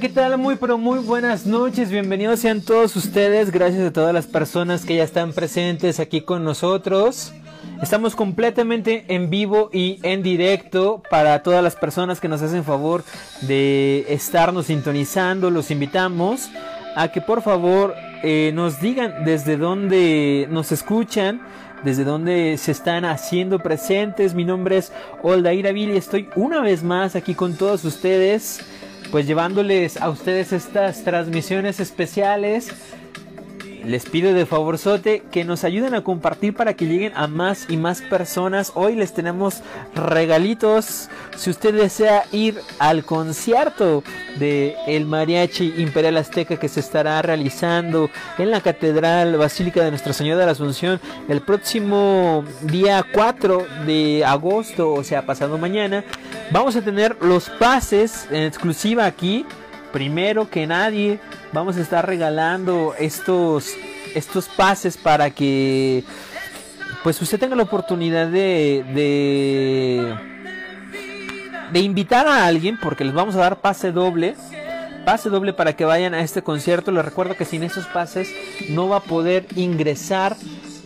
¿qué tal? Muy, pero muy buenas noches. Bienvenidos sean todos ustedes. Gracias a todas las personas que ya están presentes aquí con nosotros. Estamos completamente en vivo y en directo para todas las personas que nos hacen favor de estarnos sintonizando. Los invitamos a que por favor eh, nos digan desde dónde nos escuchan, desde dónde se están haciendo presentes. Mi nombre es Oldaira Vil y estoy una vez más aquí con todos ustedes pues llevándoles a ustedes estas transmisiones especiales. Les pido de favorzote que nos ayuden a compartir para que lleguen a más y más personas. Hoy les tenemos regalitos. Si usted desea ir al concierto de el Mariachi Imperial Azteca que se estará realizando en la Catedral Basílica de Nuestra Señora de la Asunción el próximo día 4 de agosto, o sea, pasado mañana, vamos a tener los pases en exclusiva aquí. Primero que nadie, vamos a estar regalando estos, estos pases para que pues usted tenga la oportunidad de, de, invitar a alguien, porque les vamos a dar pase doble. Pase doble para que vayan a este concierto. Les recuerdo que sin esos pases no va a poder ingresar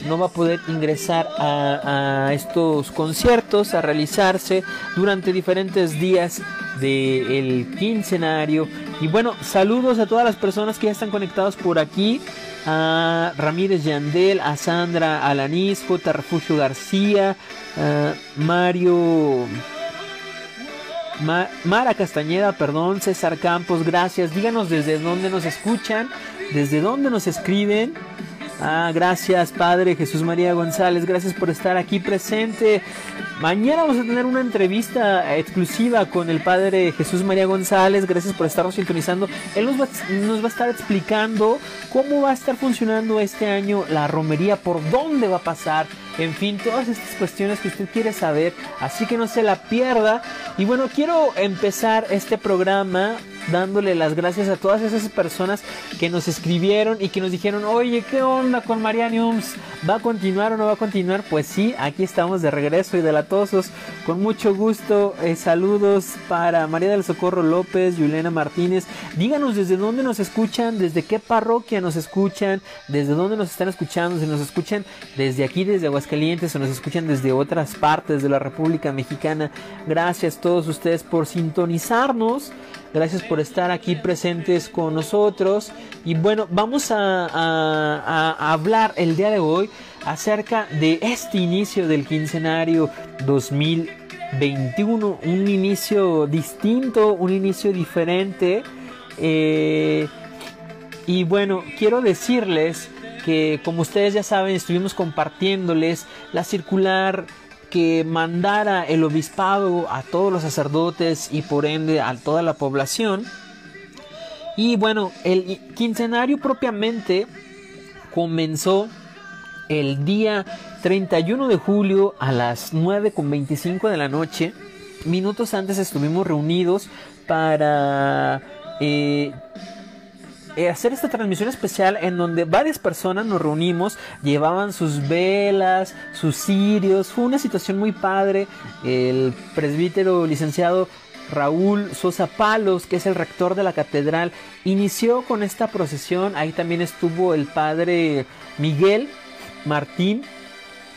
no va a poder ingresar a, estos conciertos a realizarse durante diferentes días del quincenario y bueno saludos a todas las personas que ya están conectados por aquí a Ramírez Yandel a Sandra Alanis J Refugio García a Mario Ma Mara Castañeda, perdón, César Campos, gracias. Díganos desde dónde nos escuchan, desde dónde nos escriben. Ah, gracias Padre Jesús María González, gracias por estar aquí presente. Mañana vamos a tener una entrevista exclusiva con el Padre Jesús María González, gracias por estarnos sintonizando. Él nos va, a estar explicando cómo va a estar funcionando este año la romería, por dónde va a pasar, en fin, todas estas cuestiones que usted quiere saber, así que no se la pierda. Y bueno, quiero empezar este programa dándole las gracias a todas esas personas que nos escribieron y que nos dijeron, oye, ¿qué onda con Marianiums? ¿Va a continuar o no va a continuar? Pues sí, aquí estamos de regreso y delatosos. Con mucho gusto, eh, saludos para María del Socorro López, Juliana Martínez. Díganos desde dónde nos escuchan, desde qué parroquia nos escuchan, desde dónde nos están escuchando, si nos escuchan desde aquí, desde Aguascalientes, o nos escuchan desde otras partes de la República Mexicana. Gracias a todos ustedes por sintonizarnos. Gracias por estar aquí presentes con nosotros. Y bueno, vamos a, hablar el día de hoy acerca de este inicio del quincenario 2021. Un inicio distinto, un inicio diferente. Eh, y bueno, quiero decirles que como ustedes ya saben, estuvimos compartiéndoles la circular que mandara el obispado a todos los sacerdotes y por ende a toda la población. Y bueno, el quincenario propiamente comenzó el día 31 de julio a las 9.25 de la noche. Minutos antes estuvimos reunidos para eh, eh, hacer esta transmisión especial en donde varias personas nos reunimos, llevaban sus velas, sus cirios, fue una situación muy padre. El presbítero licenciado Raúl Sosa Palos, que es el rector de la catedral, inició con esta procesión. Ahí también estuvo el padre Miguel Martín,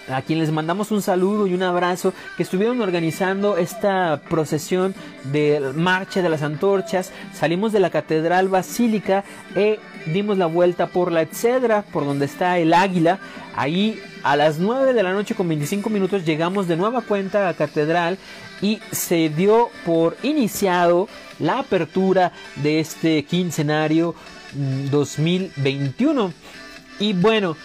a quien les mandamos un saludo y un abrazo, que estuvieron organizando esta procesión de marcha de las antorchas. Salimos de la Catedral Basílica e dimos la vuelta por la Etcedra, por donde está el águila. Ahí a las 9 de la noche con 25 minutos llegamos de nueva cuenta a la Catedral y se dio por iniciado la apertura de este quincenario 2021. Mm, y bueno,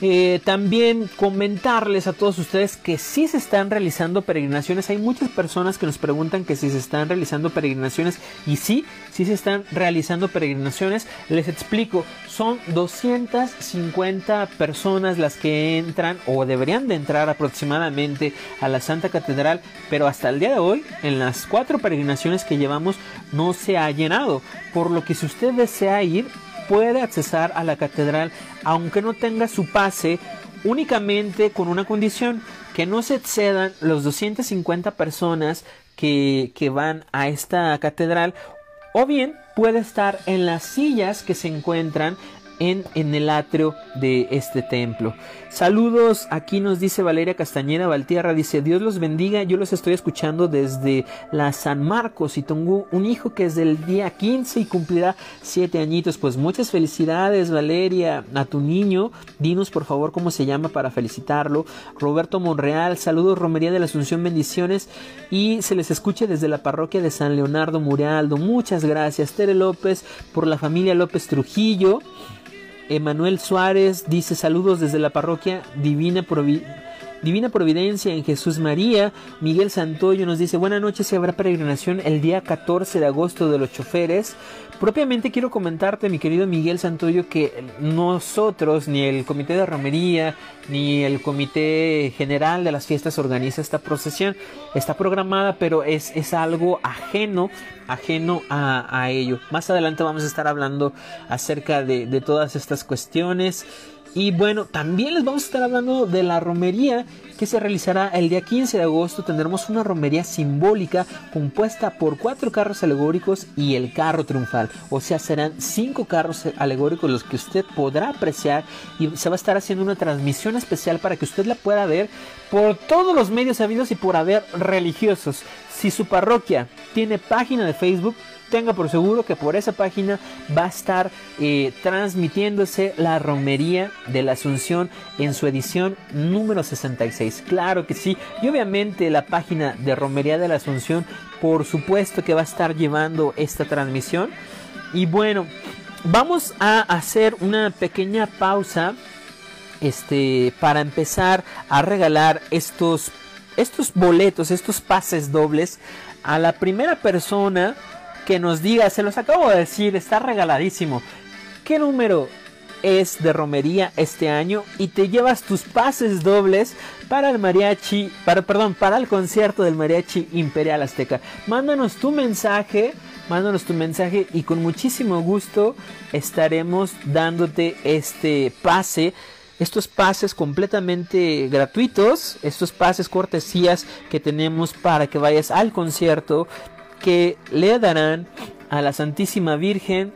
eh, también comentarles a todos ustedes que si se están realizando peregrinaciones. Hay muchas personas que nos preguntan que si se están realizando peregrinaciones. Y sí, sí se están realizando peregrinaciones. Les explico, son 250 personas las que entran o deberían de entrar aproximadamente a la Santa Catedral. Pero hasta el día de hoy, en las cuatro peregrinaciones que llevamos, no se ha llenado. Por lo que si usted desea ir, puede accesar a la catedral aunque no tenga su pase únicamente con una condición que no se excedan los 250 personas que, que van a esta catedral o bien puede estar en las sillas que se encuentran en, en, el atrio de este templo. Saludos, aquí nos dice Valeria Castañeda Valtierra, dice Dios los bendiga, yo los estoy escuchando desde la San Marcos y tengo un hijo que es del día 15 y cumplirá 7 añitos, pues muchas felicidades Valeria a tu niño, dinos por favor cómo se llama para felicitarlo. Roberto Monreal, saludos Romería de la Asunción, bendiciones y se les escuche desde la parroquia de San Leonardo Murialdo, muchas gracias. Tere López por la familia López Trujillo. Emanuel Suárez dice saludos desde la parroquia Divina Providencia Divina Providencia en Jesús María. Miguel Santoyo nos dice, buenas noches, se habrá peregrinación el día 14 de agosto de los choferes. Propiamente quiero comentarte, mi querido Miguel Santoyo, que nosotros, ni el Comité de Romería, ni el Comité General de las Fiestas organiza esta procesión. Está programada, pero es, es algo ajeno, ajeno a, ello. Más adelante vamos a estar hablando acerca de, de todas estas cuestiones. Y bueno, también les vamos a estar hablando de la romería que se realizará el día 15 de agosto. Tendremos una romería simbólica compuesta por cuatro carros alegóricos y el carro triunfal. O sea, serán cinco carros alegóricos los que usted podrá apreciar y se va a estar haciendo una transmisión especial para que usted la pueda ver por todos los medios habidos y por haber religiosos. Si su parroquia tiene página de Facebook, tenga por seguro que por esa página va a estar eh, transmitiéndose la romería de la Asunción en su edición número 66. Claro que sí. Y obviamente la página de Romería de la Asunción, por supuesto que va a estar llevando esta transmisión. Y bueno, vamos a hacer una pequeña pausa este para empezar a regalar estos estos boletos, estos pases dobles a la primera persona que nos diga, se los acabo de decir, está regaladísimo. ¿Qué número es de romería este año? Y te llevas tus pases dobles para el mariachi, para, perdón, para el concierto del mariachi Imperial Azteca. Mándanos tu mensaje, mándanos tu mensaje y con muchísimo gusto estaremos dándote este pase estos pases completamente gratuitos, estos pases cortesías que tenemos para que vayas al concierto que le darán a la Santísima Virgen.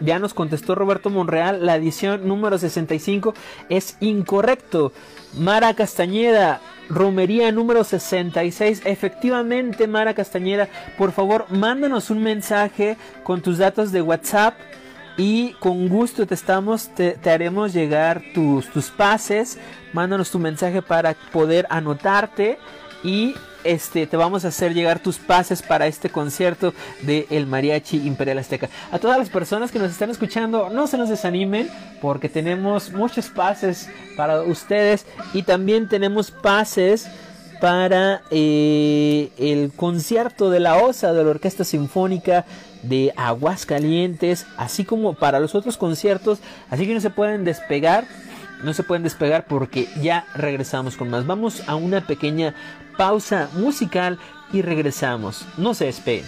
Ya nos contestó Roberto Monreal, la edición número 65 es incorrecto. Mara Castañeda, romería número 66. Efectivamente, Mara Castañeda, por favor, mándanos un mensaje con tus datos de WhatsApp y con gusto te estamos te, haremos llegar tus tus pases. Mándanos tu mensaje para poder anotarte y este, te vamos a hacer llegar tus pases para este concierto de El Mariachi Imperial Azteca. A todas las personas que nos están escuchando, no se nos desanimen porque tenemos muchos pases para ustedes y también tenemos pases para eh, el concierto de la OSA de la Orquesta Sinfónica de Aguascalientes, así como para los otros conciertos, así que no se pueden despegar, no se pueden despegar porque ya regresamos con más. Vamos a una pequeña pausa musical y regresamos. No se despeguen.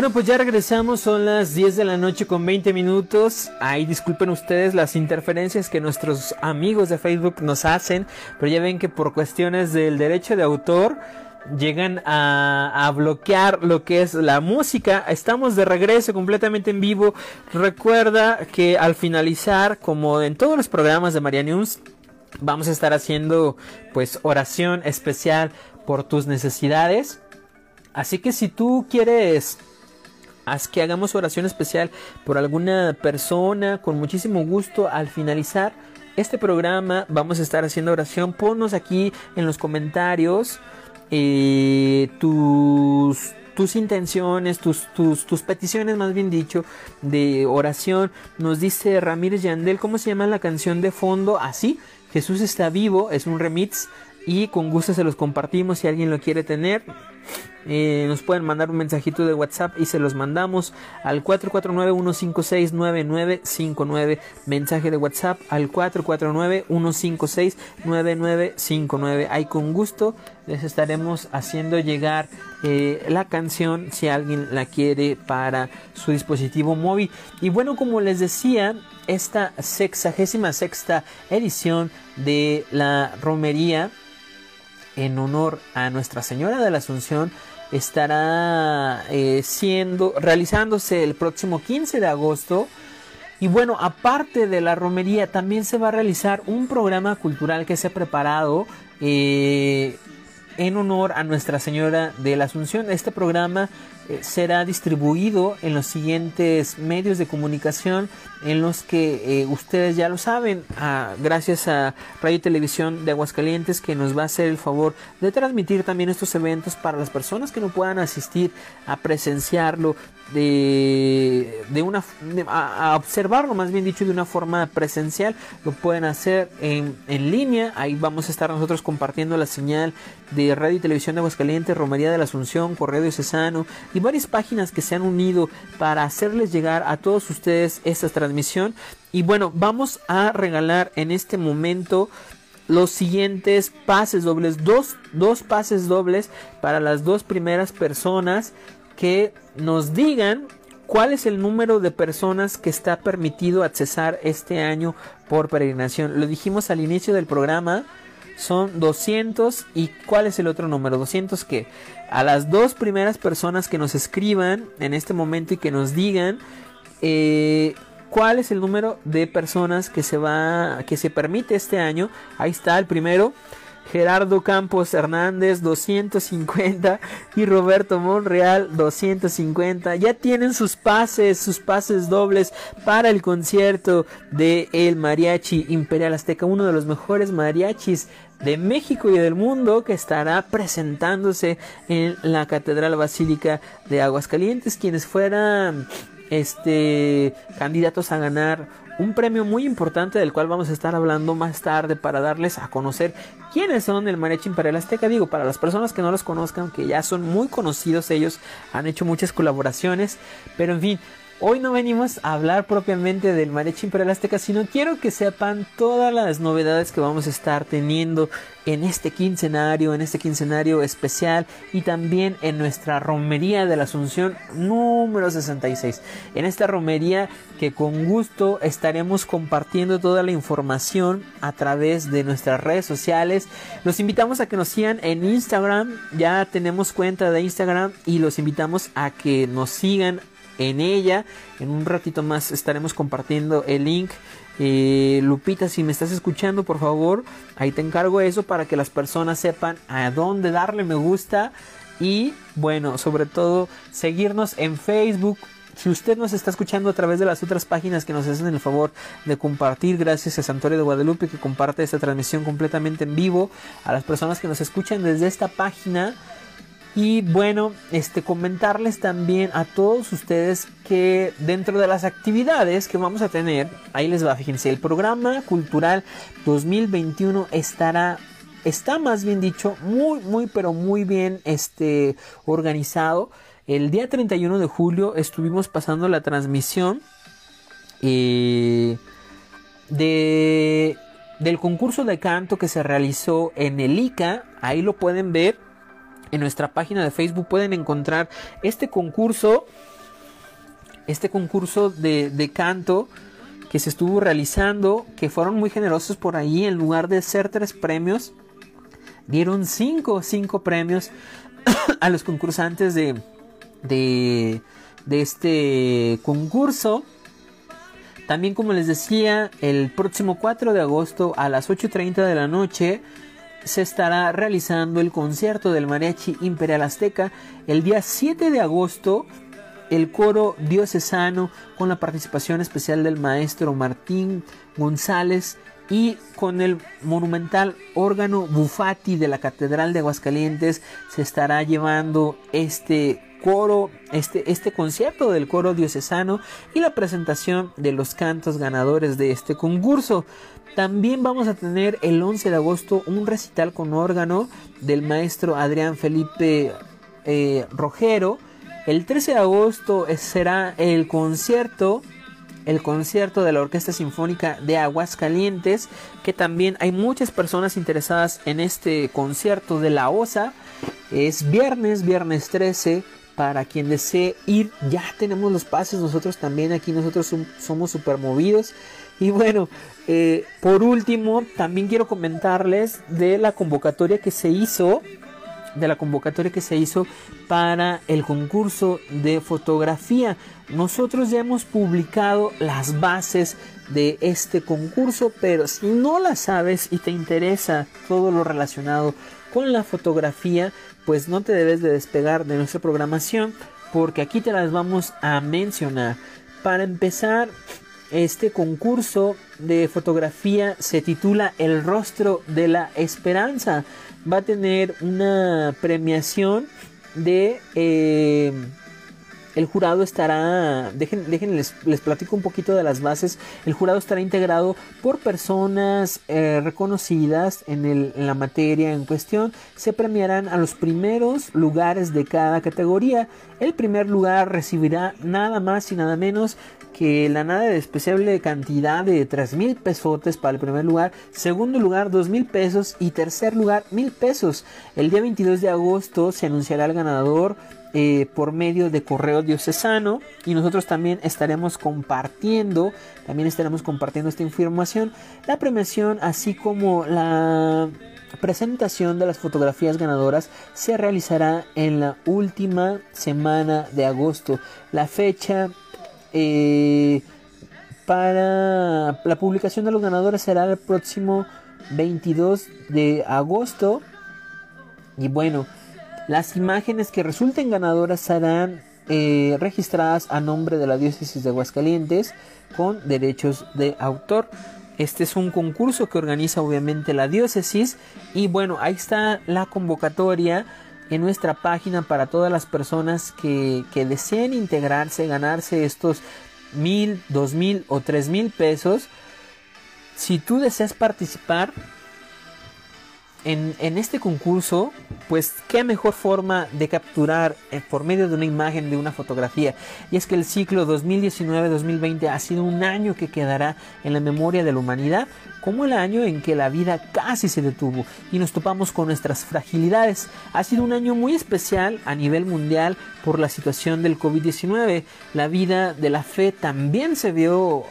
Bueno, pues ya regresamos, son las 10 de la noche con 20 minutos. Ahí disculpen ustedes las interferencias que nuestros amigos de Facebook nos hacen, pero ya ven que por cuestiones del derecho de autor llegan a, bloquear lo que es la música. Estamos de regreso completamente en vivo. Recuerda que al finalizar, como en todos los programas de María News, vamos a estar haciendo pues oración especial por tus necesidades. Así que si tú quieres que hagamos oración especial por alguna persona con muchísimo gusto al finalizar este programa vamos a estar haciendo oración ponnos aquí en los comentarios eh, tus, tus intenciones, tus, tus, tus, peticiones, más bien dicho, de oración. Nos dice Ramírez Yandel, ¿cómo se llama la canción de fondo? Así, Jesús está vivo, es un remix y con gusto se los compartimos si alguien lo quiere tener. Eh, nos pueden mandar un mensajito de WhatsApp y se los mandamos al 449-156-9959. Mensaje de WhatsApp al 449-156-9959. Ahí con gusto les estaremos haciendo llegar eh, la canción si alguien la quiere para su dispositivo móvil. Y bueno, como les decía, esta sexagésima sexta edición de la romería en honor a Nuestra Señora de la Asunción estará eh, siendo realizándose el próximo 15 de agosto y bueno, aparte de la romería, también se va a realizar un programa cultural que se ha preparado eh, en honor a Nuestra Señora de la Asunción. Este programa eh, será distribuido en los siguientes medios de comunicación en los que eh, ustedes ya lo saben, gracias a Radio y Televisión de Aguascalientes que nos va a hacer el favor de transmitir también estos eventos para las personas que no puedan asistir a presenciarlo de, de una a, observarlo más bien dicho de una forma presencial. Lo pueden hacer en, en línea. Ahí vamos a estar nosotros compartiendo la señal de Radio y Televisión de Aguascalientes Romería de la Asunción Correo Diocesano y varias páginas que se han unido para hacerles llegar a todos ustedes estas transmisión. Y bueno, vamos a regalar en este momento los siguientes pases dobles, dos, dos pases dobles para las dos primeras personas que nos digan cuál es el número de personas que está permitido accesar este año por peregrinación. Lo dijimos al inicio del programa, son 200 y cuál es el otro número, 200 que a las dos primeras personas que nos escriban en este momento y que nos digan eh, cuál es el número de personas que se va que se permite este año. Ahí está el primero. Gerardo Campos Hernández 250 y Roberto Monreal 250. Ya tienen sus pases, sus pases dobles para el concierto de el Mariachi Imperial Azteca, uno de los mejores mariachis de México y del mundo que estará presentándose en la Catedral Basílica de Aguascalientes, quienes fueran este candidatos a ganar un premio muy importante del cual vamos a estar hablando más tarde para darles a conocer quiénes son el Mariachi Imperial Azteca. Digo, para las personas que no los conozcan, que ya son muy conocidos, ellos han hecho muchas colaboraciones, pero en fin, Hoy no venimos a hablar propiamente del Mariachi Imperial Azteca, sino quiero que sepan todas las novedades que vamos a estar teniendo en este quincenario, en este quincenario especial y también en nuestra romería de la Asunción número 66. En esta romería que con gusto estaremos compartiendo toda la información a través de nuestras redes sociales. Los invitamos a que nos sigan en Instagram, ya tenemos cuenta de Instagram y los invitamos a que nos sigan en ella. En un ratito más estaremos compartiendo el link. Eh, Lupita, si me estás escuchando, por favor, ahí te encargo eso para que las personas sepan a dónde darle me gusta. Y bueno, sobre todo seguirnos en Facebook, si usted nos está escuchando a través de las otras páginas que nos hacen el favor de compartir, gracias a Santuario de Guadalupe que comparte esta transmisión completamente en vivo, a las personas que nos escuchan desde esta página, y bueno, este comentarles también a todos ustedes que dentro de las actividades que vamos a tener, ahí les va, fíjense, el programa cultural 2021 estará está más bien dicho muy muy pero muy bien este organizado. El día 31 de julio estuvimos pasando la transmisión eh, de del concurso de canto que se realizó en el ICA, ahí lo pueden ver en nuestra página de Facebook pueden encontrar este concurso, este concurso de, canto que se estuvo realizando, que fueron muy generosos por ahí, en lugar de ser tres premios, dieron cinco, cinco premios a los concursantes de, de, de este concurso. También como les decía, el próximo 4 de agosto a las 8.30 de la noche se estará realizando el concierto del Mariachi Imperial Azteca. El día 7 de agosto el coro diocesano con la participación especial del maestro Martín González y con el monumental órgano Bufati de la Catedral de Aguascalientes se estará llevando este coro, este, este concierto del coro diocesano y la presentación de los cantos ganadores de este concurso. También vamos a tener el 11 de agosto un recital con órgano del maestro Adrián Felipe eh, Rojero. El 13 de agosto será el concierto el concierto de la Orquesta Sinfónica de Aguascalientes, que también hay muchas personas interesadas en este concierto de la OSA. Es viernes, viernes 13. Para quien desee ir, ya tenemos los pases. Nosotros también aquí, nosotros somos super movidos. Y bueno, eh, por último, también quiero comentarles de la convocatoria que se hizo de la convocatoria que se hizo para el concurso de fotografía. Nosotros ya hemos publicado las bases de este concurso, pero si no la sabes y te interesa todo lo relacionado con la fotografía, pues no te debes de despegar de nuestra programación porque aquí te las vamos a mencionar. Para empezar, este concurso de fotografía se titula El rostro de la esperanza. Va a tener una premiación de... Eh, el jurado estará, dejen, les, platico un poquito de las bases, el jurado estará integrado por personas eh, reconocidas en la materia en cuestión, se premiarán a los primeros lugares de cada categoría, el primer lugar recibirá nada más y nada menos que la nada de despreciable cantidad de 3 mil pesotes para el primer lugar, segundo lugar 2 mil pesos y tercer lugar mil pesos. El día 22 de agosto se anunciará el ganador eh, por medio de correo diocesano y nosotros también estaremos compartiendo, también estaremos compartiendo esta información, la premiación así como la presentación de las fotografías ganadoras se realizará en la última semana de agosto. La fecha eh, para la publicación de los ganadores será el próximo 22 de agosto. Y bueno, las imágenes que resulten ganadoras serán eh, registradas a nombre de la diócesis de Aguascalientes con derechos de autor. Este es un concurso que organiza obviamente la diócesis y bueno, ahí está la convocatoria en nuestra página para todas las personas que, que deseen integrarse, ganarse estos mil, dos mil o tres mil pesos. Si tú deseas participar, en, este concurso, pues qué mejor forma de capturar eh, por medio de una imagen, de una fotografía. Y es que el ciclo 2019-2020 ha sido un año que quedará en la memoria de la humanidad como el año en que la vida casi se detuvo y nos topamos con nuestras fragilidades. Ha sido un año muy especial a nivel mundial por la situación del COVID-19. La vida de la fe también se vio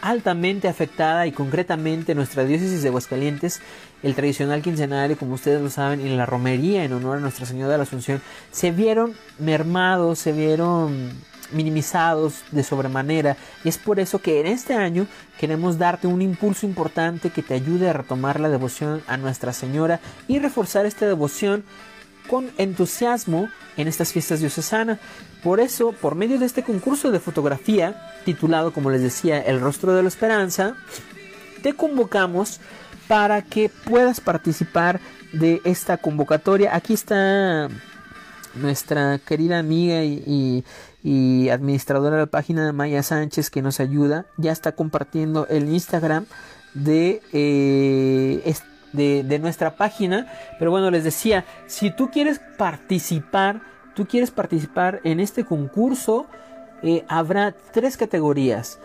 altamente afectada y concretamente nuestra diócesis de Aguascalientes, el tradicional quincenario, como ustedes lo saben, y la romería en honor a Nuestra Señora de la Asunción, se vieron mermados, se vieron minimizados de sobremanera. Y es por eso que en este año queremos darte un impulso importante que te ayude a retomar la devoción a Nuestra Señora y reforzar esta devoción con entusiasmo en estas fiestas diocesanas. Por eso, por medio de este concurso de fotografía, titulado, como les decía, El rostro de la esperanza, te convocamos para que puedas participar de esta convocatoria. Aquí está nuestra querida amiga y, administradora de la página Maya Sánchez que nos ayuda. Ya está compartiendo el Instagram de eh, de, nuestra página. Pero bueno, les decía, si tú quieres participar, tú quieres participar en este concurso, eh, habrá tres categorías.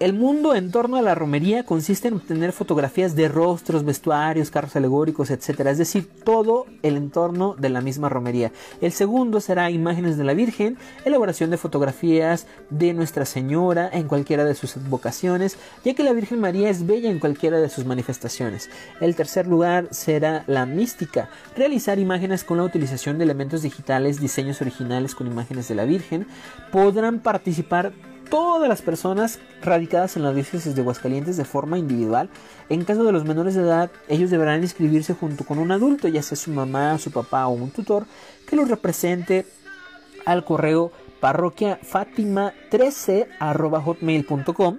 El mundo en torno a la romería consiste en obtener fotografías de rostros, vestuarios, carros alegóricos, etc. Es decir, todo el entorno de la misma romería. El segundo será imágenes de la Virgen, elaboración de fotografías de Nuestra Señora en cualquiera de sus vocaciones, ya que la Virgen María es bella en cualquiera de sus manifestaciones. El tercer lugar será la mística, realizar imágenes con la utilización de elementos digitales, diseños originales con imágenes de la Virgen. Podrán participar todas las personas radicadas en la diócesis de Aguascalientes de forma individual. En caso de los menores de edad, ellos deberán inscribirse junto con un adulto, ya sea su mamá, su papá o un tutor, que los represente al correo parroquia 13 hotmail.com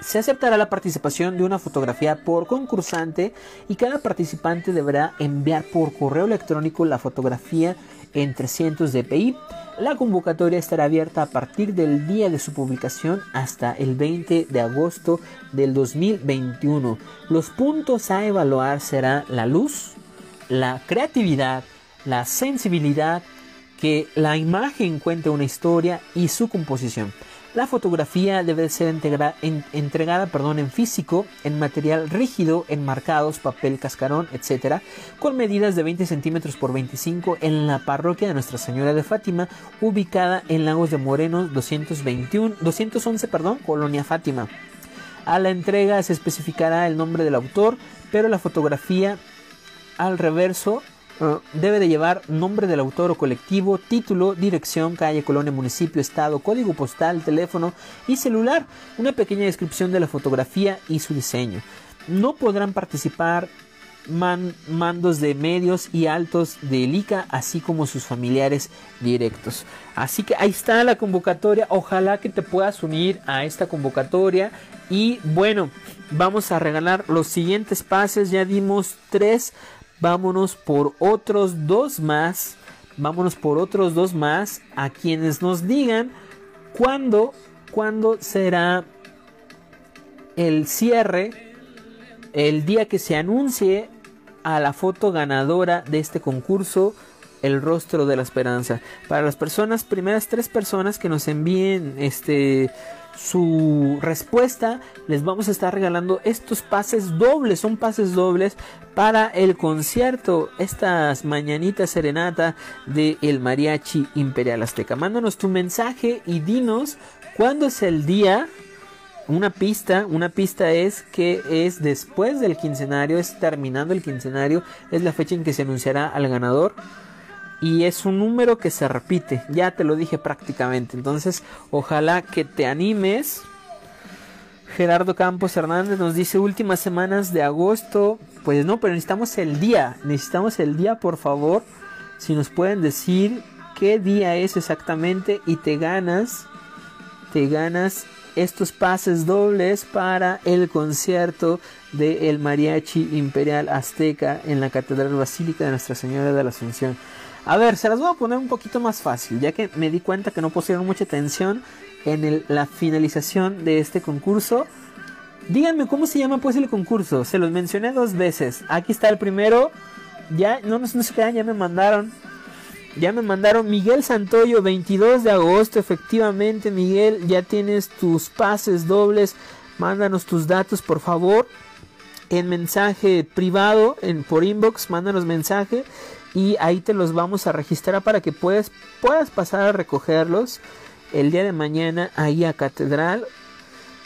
se aceptará la participación de una fotografía por concursante y cada participante deberá enviar por correo electrónico la fotografía en 300 dpi. La convocatoria estará abierta a partir del día de su publicación hasta el 20 de agosto del 2021. Los puntos a evaluar serán la luz, la creatividad, la sensibilidad, que la imagen cuente una historia y su composición. La fotografía debe ser entregada perdón, en físico, en material rígido, enmarcados, papel cascarón, etc., con medidas de 20 centímetros por 25 en la parroquia de Nuestra Señora de Fátima, ubicada en Lagos de Moreno 221, 211, perdón, Colonia Fátima. A la entrega se especificará el nombre del autor, pero la fotografía al reverso Ah, debe de llevar nombre del autor o colectivo, título, dirección, calle, colonia, municipio, estado, código postal, teléfono y celular, una pequeña descripción de la fotografía y su diseño. No podrán participar mandos de medios y altos de ICA, así como sus familiares directos. Así que ahí está la convocatoria. Ojalá que te puedas unir a esta convocatoria. Y bueno, vamos a regalar los siguientes pases. Ya dimos tres vámonos por otros dos más, vámonos por otros dos más a quienes nos digan cuándo, cuándo será el cierre, el día que se anuncie a la foto ganadora de este concurso el rostro de la esperanza. Para las personas, primeras tres personas que nos envíen este su respuesta, les vamos a estar regalando estos pases dobles, son pases dobles para el concierto, estas mañanitas serenata de el Mariachi Imperial Azteca. Mándanos tu mensaje y dinos cuándo es el día una pista, una pista es que es después del quincenario, es terminando el quincenario, es la fecha en que se anunciará al ganador y es un número que se repite, ya te lo dije prácticamente, entonces ojalá que te animes. Gerardo Campos Hernández nos dice últimas semanas de agosto, pues no, pero necesitamos el día, necesitamos el día por favor, si nos pueden decir qué día es exactamente y te ganas, te ganas estos pases dobles para el concierto de el Mariachi Imperial Azteca en la Catedral Basílica de Nuestra Señora de la Asunción. A ver, se las voy a poner un poquito más fácil, ya que me di cuenta que no pusieron mucha atención en la finalización de este concurso. Díganme cómo se llama pues el concurso. Se los mencioné dos veces. Aquí está el primero. Ya, no, no, no se quedan, ya me mandaron. Ya me mandaron Miguel Santoyo, 22 de agosto. Efectivamente, Miguel, ya tienes tus pases dobles. Mándanos tus datos, por favor. En mensaje privado, en, por inbox, mándanos mensaje y ahí te los vamos a registrar para que puedas, puedas pasar a recogerlos el día de mañana ahí a Catedral.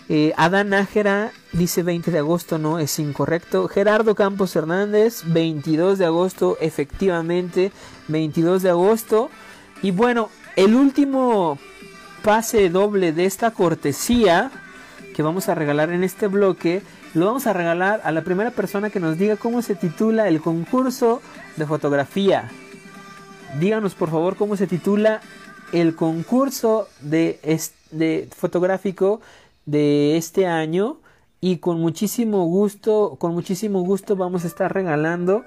Eh, Adán Nájera dice 20 de agosto, no es incorrecto. Gerardo Campos Hernández, 22 de agosto, efectivamente, 22 de agosto. Y bueno, el último pase doble de esta cortesía que vamos a regalar en este bloque lo vamos a regalar a la primera persona que nos diga cómo se titula el concurso de fotografía. Díganos por favor cómo se titula el concurso de, de fotográfico de este año y con muchísimo gusto, con muchísimo gusto vamos a estar regalando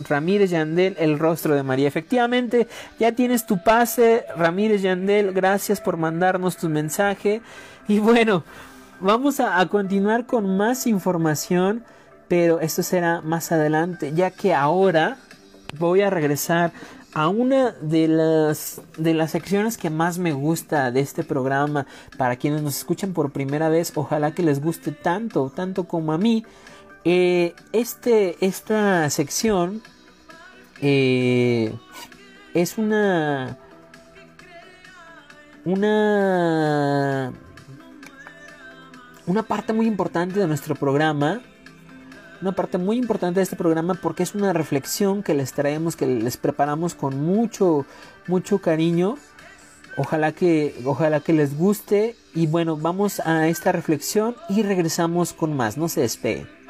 Ramírez Yandel, el rostro de María. Efectivamente, ya tienes tu pase, Ramírez Yandel, gracias por mandarnos tu mensaje. Y bueno, Vamos a, continuar con más información, pero esto será más adelante, ya que ahora voy a regresar a una de las, de las secciones que más me gusta de este programa. Para quienes nos escuchan por primera vez, ojalá que les guste tanto, tanto como a mí. Eh, este, esta sección eh, es una una una parte muy importante de nuestro programa una parte muy importante de este programa porque es una reflexión que les traemos que les preparamos con mucho mucho cariño. Ojalá que ojalá que les guste. Y bueno vamos a esta reflexión y regresamos con más. No se despeguen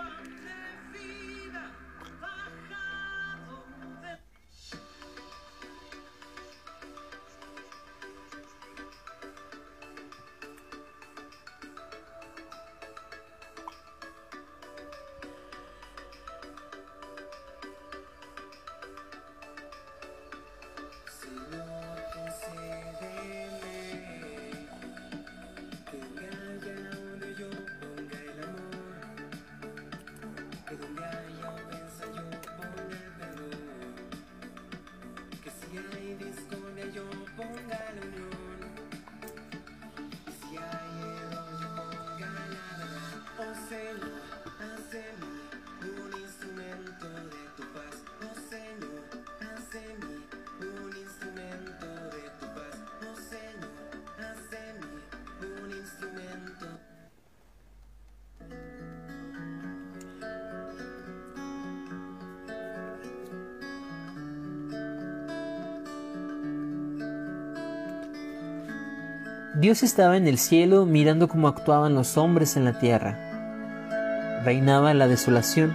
Dios estaba en el cielo mirando cómo actuaban los hombres en la tierra. Reinaba la desolación.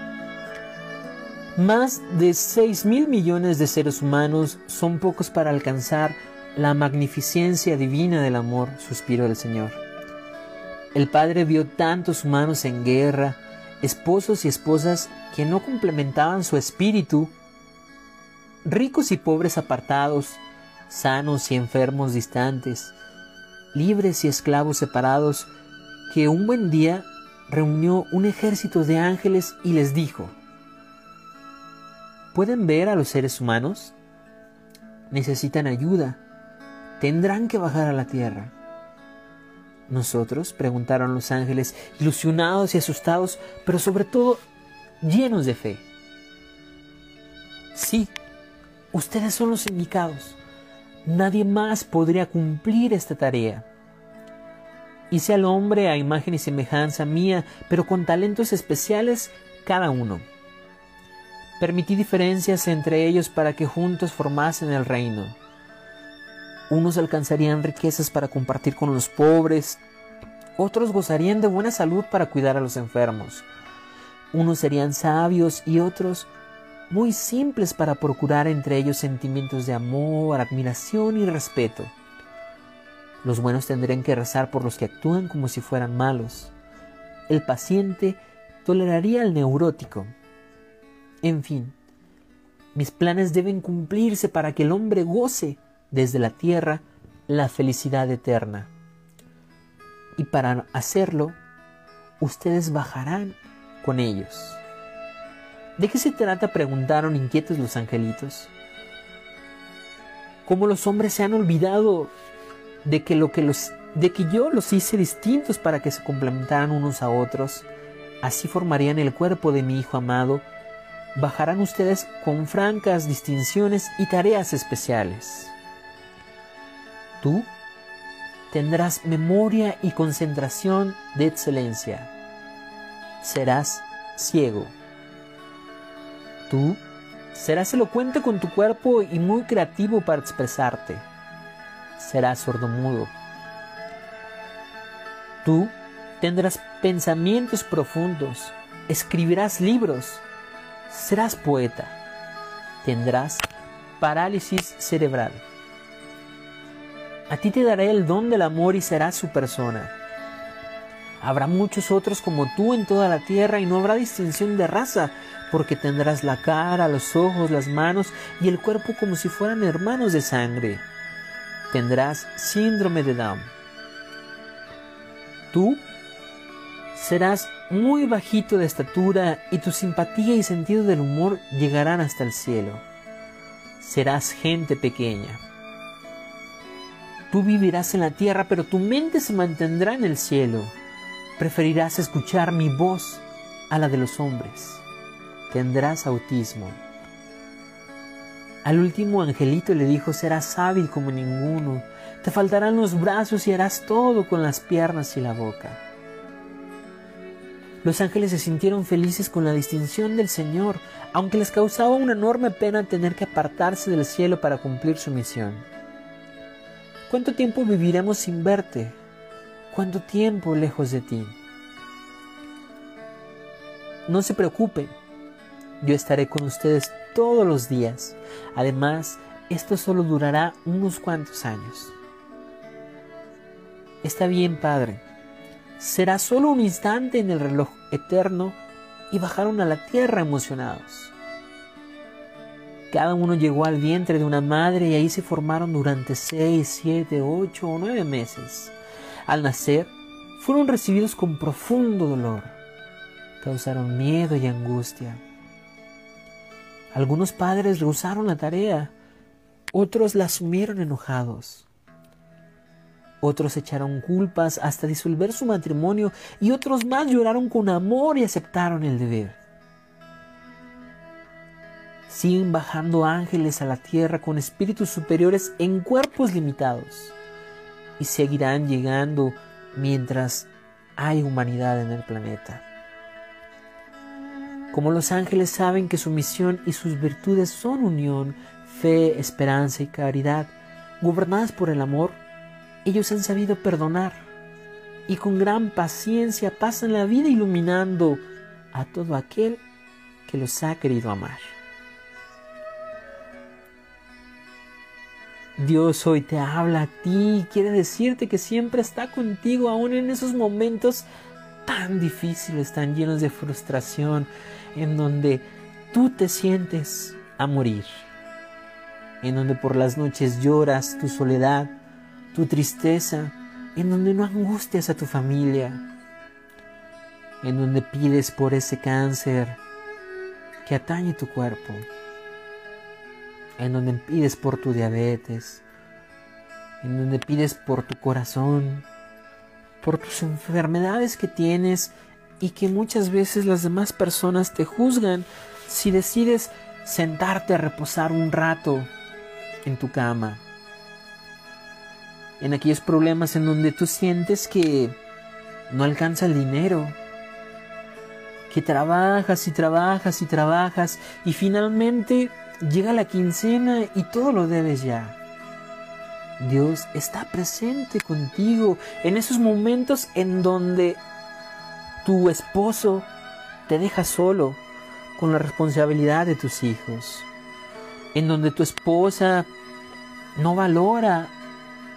Más de 6 mil millones de seres humanos son pocos para alcanzar la magnificencia divina del amor, suspiró el Señor. El Padre vio tantos humanos en guerra, esposos y esposas que no complementaban su espíritu, ricos y pobres apartados, sanos y enfermos distantes, libres y esclavos separados, que un buen día reunió un ejército de ángeles y les dijo, ¿pueden ver a los seres humanos? Necesitan ayuda, tendrán que bajar a la tierra. ¿Nosotros? preguntaron los ángeles, ilusionados y asustados, pero sobre todo llenos de fe. Sí, ustedes son los indicados. Nadie más podría cumplir esta tarea. Hice al hombre a imagen y semejanza mía, pero con talentos especiales cada uno. Permití diferencias entre ellos para que juntos formasen el reino. Unos alcanzarían riquezas para compartir con los pobres, otros gozarían de buena salud para cuidar a los enfermos. Unos serían sabios y otros muy simples para procurar entre ellos sentimientos de amor, admiración y respeto. Los buenos tendrían que rezar por los que actúan como si fueran malos. El paciente toleraría al neurótico. En fin, mis planes deben cumplirse para que el hombre goce desde la tierra la felicidad eterna. Y para hacerlo, ustedes bajarán con ellos. ¿De qué se trata? preguntaron inquietos los angelitos. ¿Cómo los hombres se han olvidado de que, lo que, los, de que yo los hice distintos para que se complementaran unos a otros, así formarían el cuerpo de mi Hijo amado, bajarán ustedes con francas distinciones y tareas especiales. Tú tendrás memoria y concentración de excelencia. Serás ciego. Tú serás elocuente con tu cuerpo y muy creativo para expresarte. Serás sordomudo. Tú tendrás pensamientos profundos, escribirás libros, serás poeta, tendrás parálisis cerebral. A ti te daré el don del amor y serás su persona. Habrá muchos otros como tú en toda la tierra y no habrá distinción de raza, porque tendrás la cara, los ojos, las manos y el cuerpo como si fueran hermanos de sangre. Tendrás síndrome de Down. Tú serás muy bajito de estatura y tu simpatía y sentido del humor llegarán hasta el cielo. serás gente pequeña. Tú vivirás en la tierra, pero tu mente se mantendrá en el cielo. Preferirás escuchar mi voz a la de los hombres. Tendrás autismo. Al último angelito le dijo, serás hábil como ninguno, te faltarán los brazos y harás todo con las piernas y la boca. Los ángeles se sintieron felices con la distinción del Señor, aunque les causaba una enorme pena tener que apartarse del cielo para cumplir su misión. ¿Cuánto tiempo viviremos sin verte? ¿Cuánto tiempo lejos de ti? No se preocupen, yo estaré con ustedes todos los días. Además, esto solo durará unos cuantos años. Está bien, Padre. Será solo un instante en el reloj eterno y bajaron a la tierra emocionados. Cada uno llegó al vientre de una madre y ahí se formaron durante seis, siete, ocho o nueve meses. Al nacer, fueron recibidos con profundo dolor. Causaron miedo y angustia. Algunos padres rehusaron la tarea, otros la asumieron enojados. Otros echaron culpas hasta disolver su matrimonio y otros más lloraron con amor y aceptaron el deber. Siguen bajando ángeles a la tierra con espíritus superiores en cuerpos limitados y seguirán llegando mientras hay humanidad en el planeta. Como los ángeles saben que su misión y sus virtudes son unión, fe, esperanza y caridad, gobernadas por el amor, ellos han sabido perdonar y con gran paciencia pasan la vida iluminando a todo aquel que los ha querido amar. Dios hoy te habla a ti y quiere decirte que siempre está contigo aún en esos momentos tan difíciles, tan llenos de frustración, en donde tú te sientes a morir, en donde por las noches lloras tu soledad, tu tristeza, en donde no angustias a tu familia, en donde pides por ese cáncer que atañe tu cuerpo, en donde pides por tu diabetes, en donde pides por tu corazón, por tus enfermedades que tienes y que muchas veces las demás personas te juzgan si decides sentarte a reposar un rato en tu cama. En aquellos problemas en donde tú sientes que no alcanza el dinero, que trabajas y trabajas y trabajas y finalmente llega la quincena y todo lo debes ya. Dios está presente contigo en esos momentos en donde tu esposo te deja solo con la responsabilidad de tus hijos, en donde tu esposa no valora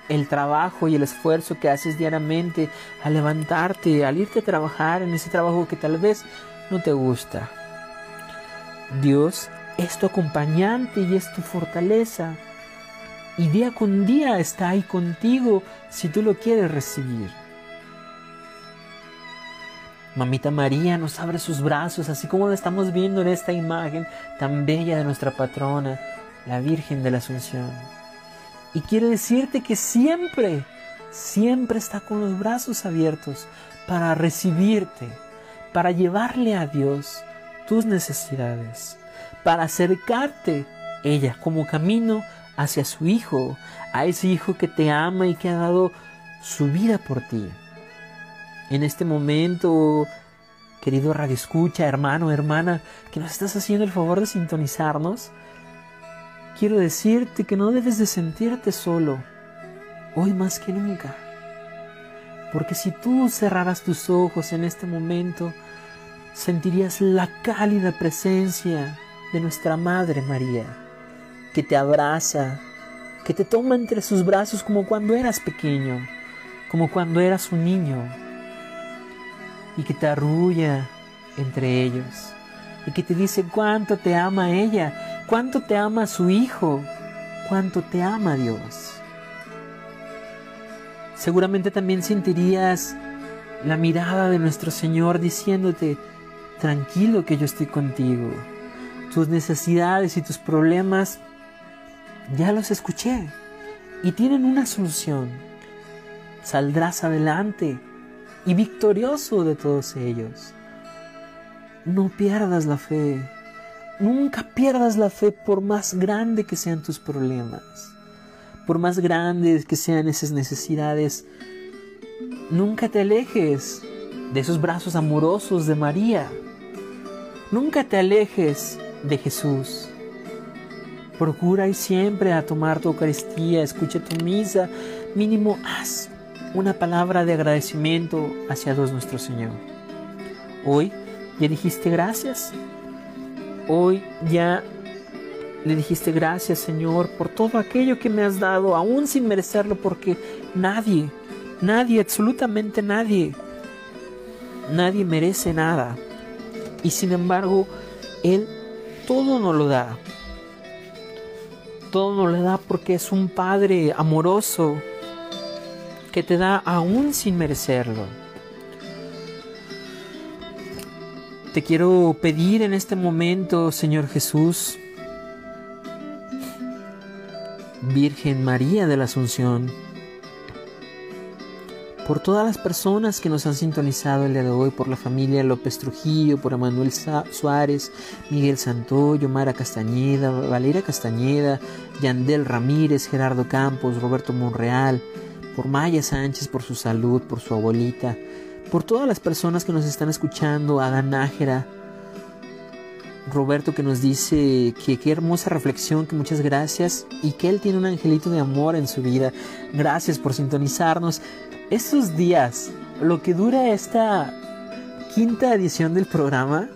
el trabajo y el esfuerzo que haces diariamente al levantarte, al irte a trabajar en ese trabajo que tal vez no te gusta. Dios es tu acompañante y es tu fortaleza. Y día con día está ahí contigo si tú lo quieres recibir. Mamita María nos abre sus brazos, así como lo estamos viendo en esta imagen tan bella de nuestra patrona, la Virgen de la Asunción. Y quiere decirte que siempre, siempre está con los brazos abiertos para recibirte, para llevarle a Dios tus necesidades, para acercarte ella como camino hacia su Hijo, a ese Hijo que te ama y que ha dado su vida por ti. En este momento, querido Radio Escucha, hermano, hermana, que nos estás haciendo el favor de sintonizarnos, quiero decirte que no debes de sentirte solo, hoy más que nunca. Porque si tú cerraras tus ojos en este momento, sentirías la cálida presencia de nuestra Madre María, que te abraza, que te toma entre sus brazos como cuando eras pequeño, como cuando eras un niño, y que te arrulla entre ellos, y que te dice cuánto te ama ella cuánto te ama su Hijo, cuánto te ama Dios. Seguramente también sentirías la mirada de nuestro Señor diciéndote, tranquilo que yo estoy contigo. Tus necesidades y tus problemas Ya los escuché y tienen una solución. Saldrás adelante y victorioso de todos ellos. No pierdas la fe. Nunca pierdas la fe por más grande que sean tus problemas. Por más grandes que sean esas necesidades. Nunca te alejes de esos brazos amorosos de María. Nunca te alejes de Jesús. Procura y siempre a tomar tu Eucaristía, escucha tu misa, mínimo haz una palabra de agradecimiento hacia Dios nuestro Señor. Hoy ya dijiste gracias. Hoy ya le dijiste gracias Señor por todo aquello que me has dado, aún sin merecerlo, porque nadie, nadie, absolutamente nadie, nadie merece nada. Y sin embargo, Él todo nos lo da. Todo nos lo da porque es un Padre amoroso, que te da aún sin merecerlo. Te quiero pedir en este momento, Señor Jesús, Virgen María de la Asunción, por todas las personas que nos han sintonizado el día de hoy, por la familia López Trujillo, por Emanuel Suárez, Miguel Santoyo, Mara Castañeda, Valeria Castañeda, Yandel Ramírez, Gerardo Campos, Roberto Monreal, por Maya Sánchez, por su salud, por su abuelita, por todas las personas que nos están escuchando, Adán Nájera, Roberto que nos dice que qué hermosa reflexión, que muchas gracias y que él tiene un angelito de amor en su vida. Gracias por sintonizarnos. Estos días, lo que dura esta quinta edición del programa,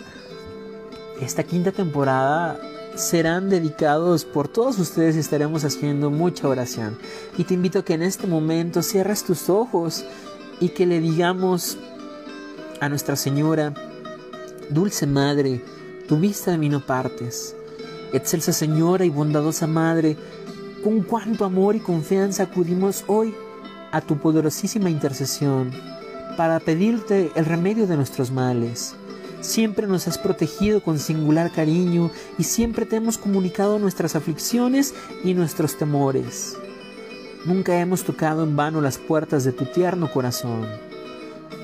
esta quinta temporada, serán dedicados por todos ustedes y estaremos haciendo mucha oración. Y te invito a que en este momento cierres tus ojos y que le digamos a Nuestra Señora, Dulce Madre, tu vista de mí no partes. Excelsa Señora y bondadosa Madre, con cuánto amor y confianza acudimos hoy a tu poderosísima intercesión para pedirte el remedio de nuestros males Siempre nos has protegido con singular cariño y siempre te hemos comunicado nuestras aflicciones y nuestros temores. Nunca hemos tocado en vano las puertas de tu tierno corazón.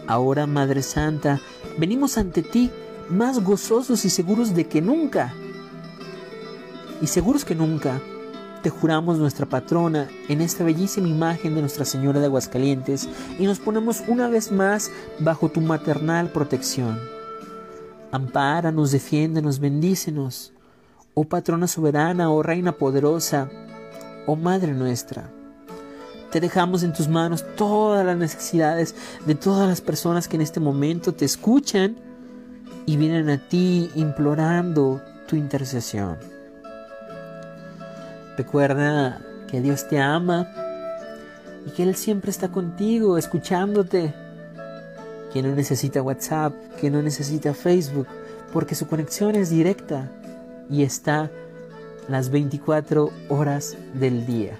Ahora, Madre Santa, venimos ante ti más gozosos y seguros de que nunca. Y seguros que nunca, te juramos nuestra patrona en esta bellísima imagen de Nuestra Señora de Aguascalientes y nos ponemos una vez más bajo tu maternal protección. Ampáranos, defiéndenos, bendícenos, oh patrona soberana, oh reina poderosa, oh Madre nuestra. Te dejamos en tus manos todas las necesidades de todas las personas que en este momento te escuchan y vienen a ti implorando tu intercesión. Recuerda que Dios te ama y que Él siempre está contigo, escuchándote que no necesita WhatsApp, que no necesita Facebook, porque su conexión es directa y está las 24 horas del día.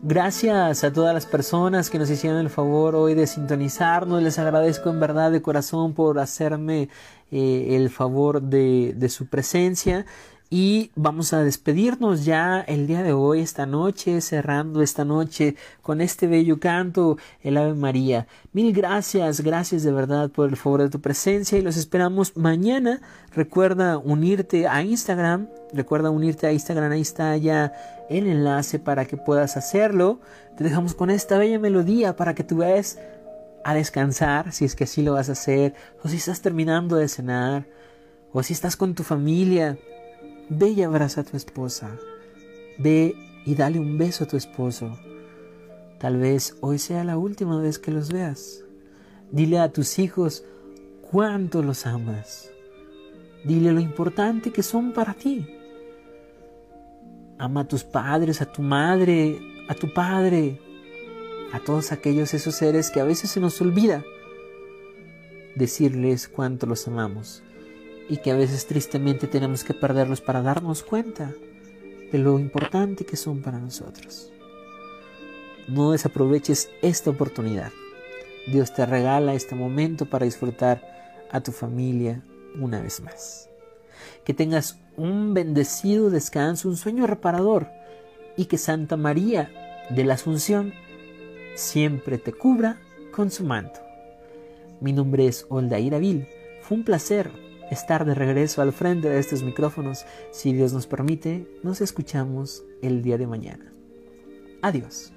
Gracias a todas las personas que nos hicieron el favor hoy de sintonizarnos. Les agradezco en verdad de corazón por hacerme eh, el favor de, de su presencia. Y vamos a despedirnos ya el día de hoy, esta noche, cerrando esta noche con este bello canto, el Ave María. Mil gracias, gracias de verdad por el favor de tu presencia y los esperamos mañana. Recuerda unirte a Instagram, recuerda unirte a Instagram, ahí está ya el enlace para que puedas hacerlo. Te dejamos con esta bella melodía para que tú veas a descansar, si es que así lo vas a hacer, o si estás terminando de cenar, o si estás con tu familia Ve y abraza a tu esposa. Ve y dale un beso a tu esposo. Tal vez hoy sea la última vez que los veas. Dile a tus hijos cuánto los amas. Dile lo importante que son para ti. Ama a tus padres, a tu madre, a tu padre, a todos aquellos esos seres que a veces se nos olvida decirles cuánto los amamos y que a veces tristemente tenemos que perderlos para darnos cuenta de lo importante que son para nosotros. No desaproveches esta oportunidad. Dios te regala este momento para disfrutar a tu familia una vez más. que tengas un bendecido descanso, un sueño reparador y que Santa María de la Asunción siempre te cubra con su manto. Mi nombre es Oldaira Vil. Fue un placer estar de regreso al frente de estos micrófonos. Si Dios nos permite, nos escuchamos el día de mañana. Adiós.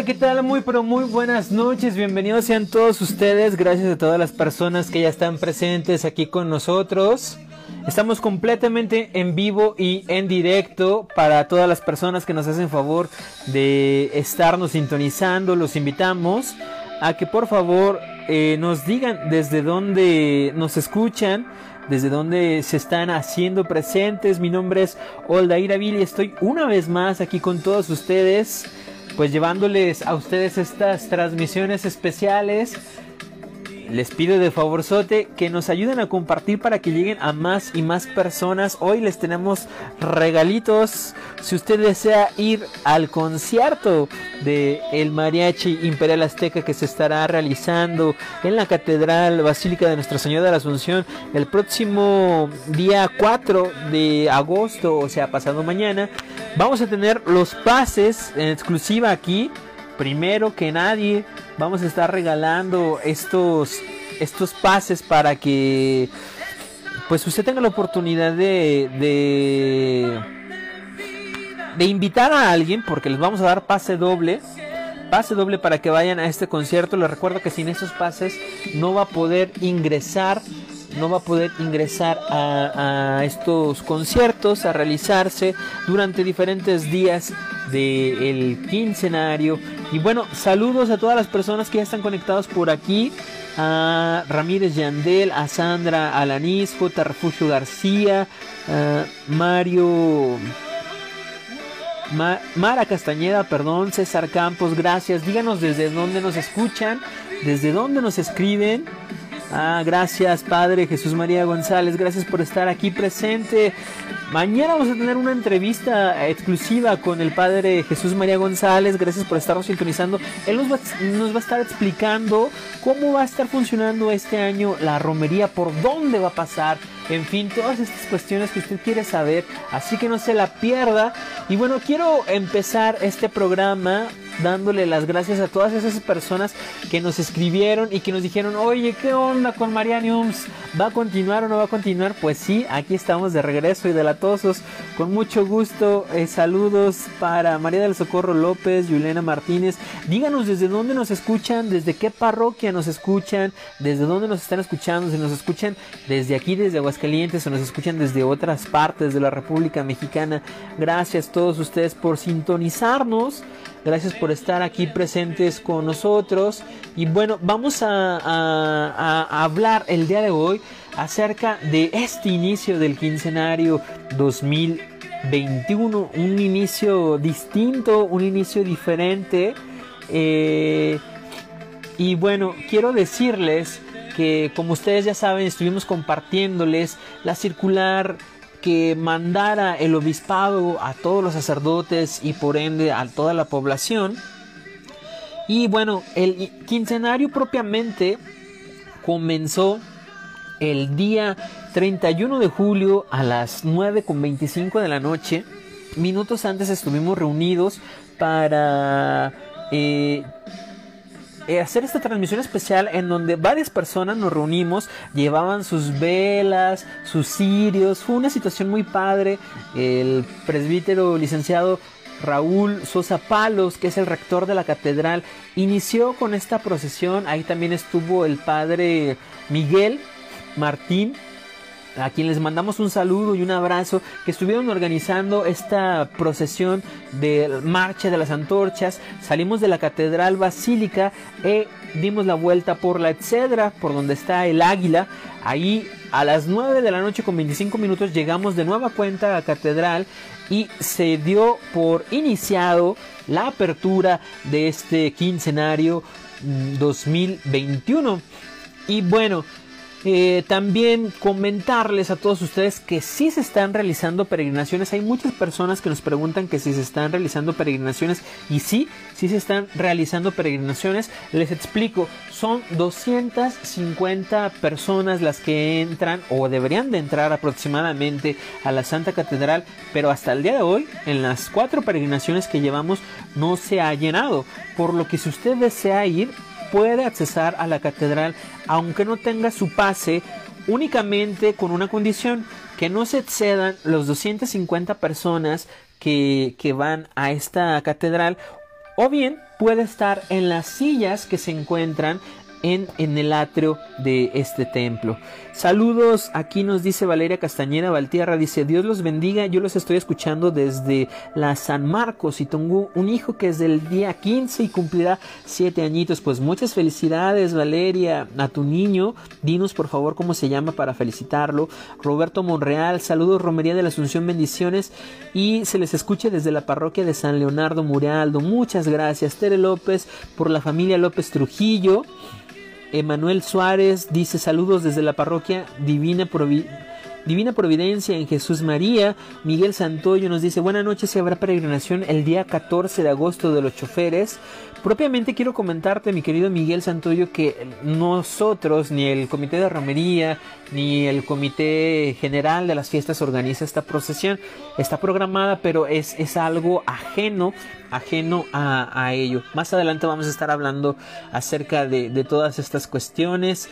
Hola, ¿qué tal? Muy, pero muy buenas noches. Bienvenidos sean todos ustedes. Gracias a todas las personas que ya están presentes aquí con nosotros. Estamos completamente en vivo y en directo para todas las personas que nos hacen favor de estarnos sintonizando. Los invitamos a que por favor eh, nos digan desde dónde nos escuchan, desde dónde se están haciendo presentes. Mi nombre es Oldaira Vil y estoy una vez más aquí con todos ustedes pues llevándoles a ustedes estas transmisiones especiales les pido de favorzote que nos ayuden a compartir para que lleguen a más y más personas. Hoy les tenemos regalitos. Si usted desea ir al concierto de el Mariachi Imperial Azteca que se estará realizando en la Catedral Basílica de Nuestra Señora de la Asunción el próximo día 4 de agosto, o sea, pasado mañana, vamos a tener los pases en exclusiva aquí primero que nadie vamos a estar regalando estos, estos pases para que pues usted tenga la oportunidad de, de, de invitar a alguien, porque les vamos a dar pase doble pase doble para que vayan a este concierto. Les recuerdo que sin esos pases no va a poder ingresar, no va a poder ingresar a, estos conciertos, a realizarse durante diferentes días del quincenario. Y bueno, saludos a todas las personas que ya están conectados por aquí. A Ramírez Yandel, a Sandra Alanis, J. Refugio García, a Mario Mara Castañeda, perdón, César Campos, gracias. Díganos desde dónde nos escuchan, desde dónde nos escriben. Ah, gracias, Padre Jesús María González, gracias por estar aquí presente. Mañana vamos a tener una entrevista exclusiva con el Padre Jesús María González, gracias por estarnos sintonizando. Él nos va, nos va a estar explicando cómo va a estar funcionando este año la romería, por dónde va a pasar en fin, todas estas cuestiones que usted quiere saber, así que no se la pierda. Y bueno, quiero empezar este programa dándole las gracias a todas esas personas que nos escribieron y que nos dijeron, oye, ¿qué onda con Marianiums? ¿Va a continuar o no va a continuar? Pues sí, aquí estamos de regreso y delatosos. Con mucho gusto, eh, saludos para María del Socorro López, Juliana Martínez. Díganos desde dónde nos escuchan, desde qué parroquia nos escuchan, desde dónde nos están escuchando, si nos escuchan desde aquí, desde Aguascalientes o nos escuchan desde otras partes de la República Mexicana. Gracias a todos ustedes por sintonizarnos. Gracias por estar aquí presentes con nosotros. Y bueno, vamos a, hablar el día de hoy acerca de este inicio del quincenario 2021. Un inicio distinto, un inicio diferente. Eh, y bueno, quiero decirles que como ustedes ya saben, estuvimos compartiéndoles la circular que mandara el obispado a todos los sacerdotes y por ende a toda la población. Y bueno, el quincenario propiamente comenzó el día 31 de julio a las 9.25 de la noche. Minutos antes estuvimos reunidos para eh, eh, hacer esta transmisión especial en donde varias personas nos reunimos, llevaban sus velas, sus cirios, fue una situación muy padre. El presbítero licenciado Raúl Sosa Palos, que es el rector de la catedral, inició con esta procesión. Ahí también estuvo el padre Miguel Martín, a quien les mandamos un saludo y un abrazo, que estuvieron organizando esta procesión de marcha de las antorchas. Salimos de la Catedral Basílica e dimos la vuelta por la Etcedra, por donde está el águila. Ahí a las 9 de la noche con 25 minutos llegamos de nueva cuenta a la Catedral y se dio por iniciado la apertura de este quincenario 2021. Mm, y bueno, eh, también comentarles a todos ustedes que si se están realizando peregrinaciones. Hay muchas personas que nos preguntan que si se están realizando peregrinaciones. Y sí, sí se están realizando peregrinaciones. Les explico, son 250 personas las que entran o deberían de entrar aproximadamente a la Santa Catedral. Pero hasta el día de hoy, en las cuatro peregrinaciones que llevamos, no se ha llenado. Por lo que si usted desea ir, puede accesar a la catedral aunque no tenga su pase únicamente con una condición que no se excedan los 250 personas que, que van a esta catedral o bien puede estar en las sillas que se encuentran en, en el atrio de este templo. Saludos, aquí nos dice Valeria Castañeda Valtierra, dice Dios los bendiga, yo los estoy escuchando desde la San Marcos y tengo un hijo que es del día 15 y cumplirá 7 añitos, pues muchas felicidades Valeria a tu niño, dinos por favor cómo se llama para felicitarlo, Roberto Monreal, saludos Romería de la Asunción, bendiciones. Y se les escuche desde la parroquia de San Leonardo Murialdo, muchas gracias Tere López por la familia López Trujillo, Emanuel Suárez dice saludos desde la parroquia Divina Providencia Divina Providencia en Jesús María. Miguel Santoyo nos dice, buenas noches, se habrá peregrinación el día 14 de agosto de los choferes. Propiamente quiero comentarte, mi querido Miguel Santoyo, que nosotros, ni el Comité de Romería, ni el Comité General de las Fiestas organiza esta procesión. Está programada, pero es, es algo ajeno, ajeno a, ello. Más adelante vamos a estar hablando acerca de todas estas cuestiones.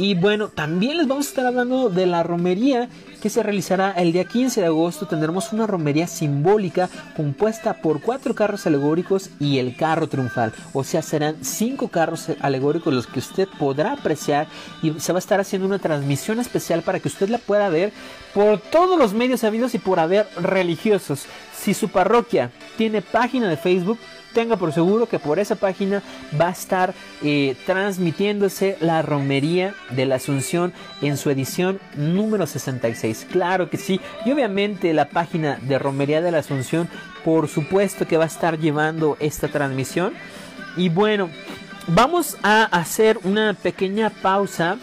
Y bueno, también les vamos a estar hablando de la romería que se realizará el día 15 de agosto. Tendremos una romería simbólica compuesta por cuatro carros alegóricos y el carro triunfal. O sea, serán cinco carros alegóricos los que usted podrá apreciar y se va a estar haciendo una transmisión especial para que usted la pueda ver por todos los medios habidos y por haber religiosos. Si su parroquia tiene página de Facebook, tenga por seguro que por esa página va a estar eh, transmitiéndose la romería de la Asunción en su edición número 66. Claro que sí. Y obviamente la página de romería de la Asunción, por supuesto que va a estar llevando esta transmisión. Y bueno, vamos a hacer una pequeña pausa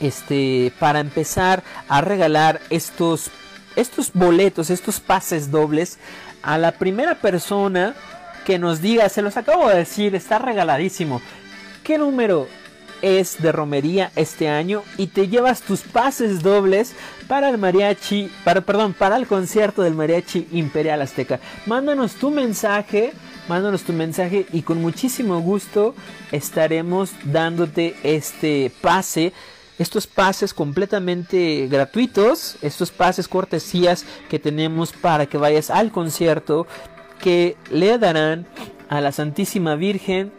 este para empezar a regalar estos estos boletos, estos pases dobles a la primera persona que nos diga, se los acabo de decir, está regaladísimo. ¿Qué número es de romería este año? Y te llevas tus pases dobles para el mariachi, para, perdón, para el concierto del mariachi Imperial Azteca. Mándanos tu mensaje, mándanos tu mensaje y con muchísimo gusto estaremos dándote este pase estos pases completamente gratuitos, estos pases cortesías que tenemos para que vayas al concierto que le darán a la Santísima Virgen.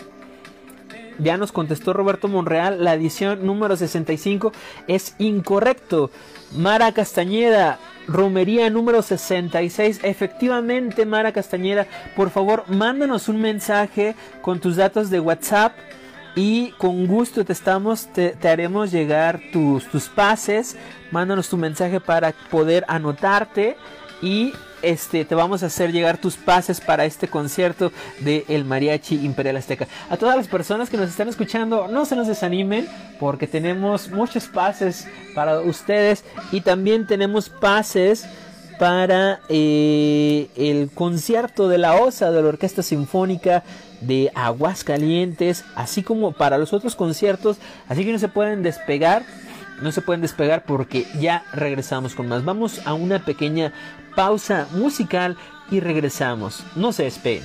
Ya nos contestó Roberto Monreal, la edición número 65 es incorrecto. Mara Castañeda, romería número 66. Efectivamente, Mara Castañeda, por favor, mándanos un mensaje con tus datos de WhatsApp y con gusto te estamos te, haremos llegar tus tus pases mándanos tu mensaje para poder anotarte y este, te vamos a hacer llegar tus pases para este concierto de El Mariachi Imperial Azteca. A todas las personas que nos están escuchando, no se nos desanimen porque tenemos muchos pases para ustedes y también tenemos pases para eh, el concierto de la OSA de la Orquesta Sinfónica de Aguascalientes, así como para los otros conciertos, así que no se pueden despegar no se pueden despegar porque ya regresamos con más. Vamos a una pequeña pausa musical y regresamos. No se despeguen.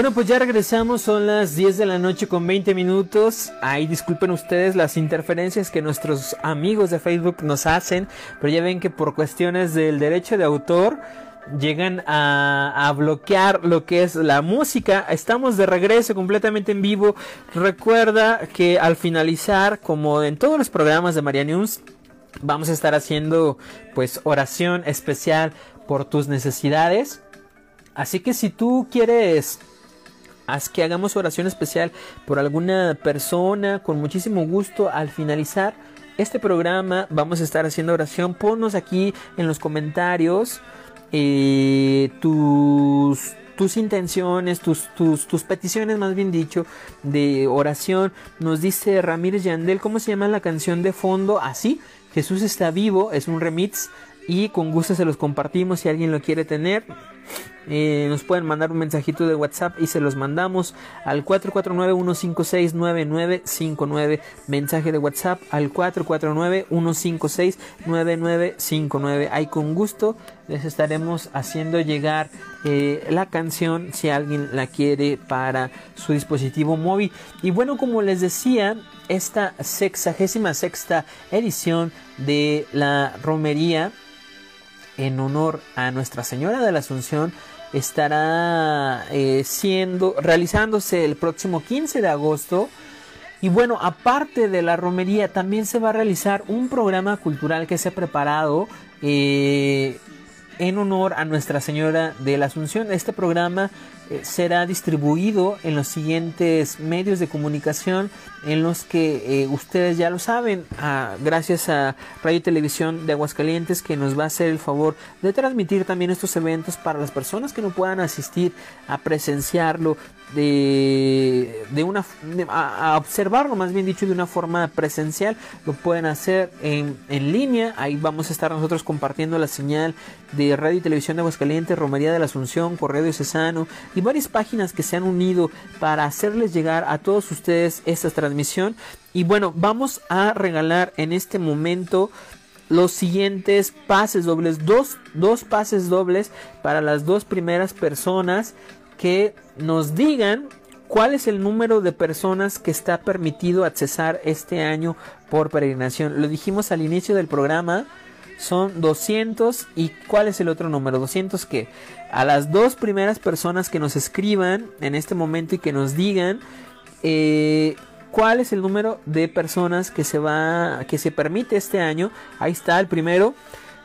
Bueno, pues ya regresamos, son las 10 de la noche con 20 minutos. Ahí disculpen ustedes las interferencias que nuestros amigos de Facebook nos hacen, pero ya ven que por cuestiones del derecho de autor llegan a, a bloquear lo que es la música. Estamos de regreso completamente en vivo. Recuerda que al finalizar, como en todos los programas de María News, vamos a estar haciendo pues oración especial por tus necesidades. Así que si tú quieres que hagamos oración especial por alguna persona con muchísimo gusto al finalizar este programa vamos a estar haciendo oración ponnos aquí en los comentarios eh, tus tus intenciones, tus, tus, tus peticiones, más bien dicho, de oración. Nos dice Ramírez Yandel, ¿cómo se llama la canción de fondo? Así, Jesús está vivo, es un remix y con gusto se los compartimos si alguien lo quiere tener. Eh, nos pueden mandar un mensajito de WhatsApp y se los mandamos al 449-156-9959. Mensaje de WhatsApp al 449-156-9959. Ahí con gusto les estaremos haciendo llegar eh, la canción si alguien la quiere para su dispositivo móvil. Y bueno, como les decía, esta sexagésima sexta edición de la romería en honor a Nuestra Señora de la Asunción estará eh, siendo realizándose el próximo 15 de agosto. Y bueno aparte de la romería también se va a realizar un programa cultural que se ha preparado eh, en honor a Nuestra Señora de la Asunción. Este programa eh, será distribuido en los siguientes medios de comunicación en los que eh, ustedes ya lo saben, ah, gracias a Radio y Televisión de Aguascalientes que nos va a hacer el favor de transmitir también estos eventos para las personas que no puedan asistir a presenciarlo, de, de una de- a, observarlo más bien dicho de una forma presencial. Lo pueden hacer en, en línea. Ahí vamos a estar nosotros compartiendo la señal de radio y televisión de Aguascalientes Romería de la Asunción Correo Diocesano y varias páginas que se han unido para hacerles llegar a todos ustedes esta transmisión. Y bueno vamos a regalar en este momento los siguientes pases dobles, dos, dos pases dobles para las dos primeras personas que nos digan cuál es el número de personas que está permitido accesar este año por peregrinación. Lo dijimos al inicio del programa, son 200 y cuál es el otro número, 200 que a las dos primeras personas que nos escriban en este momento y que nos digan eh, cuál es el número de personas que se va que se permite este año. Ahí está el primero.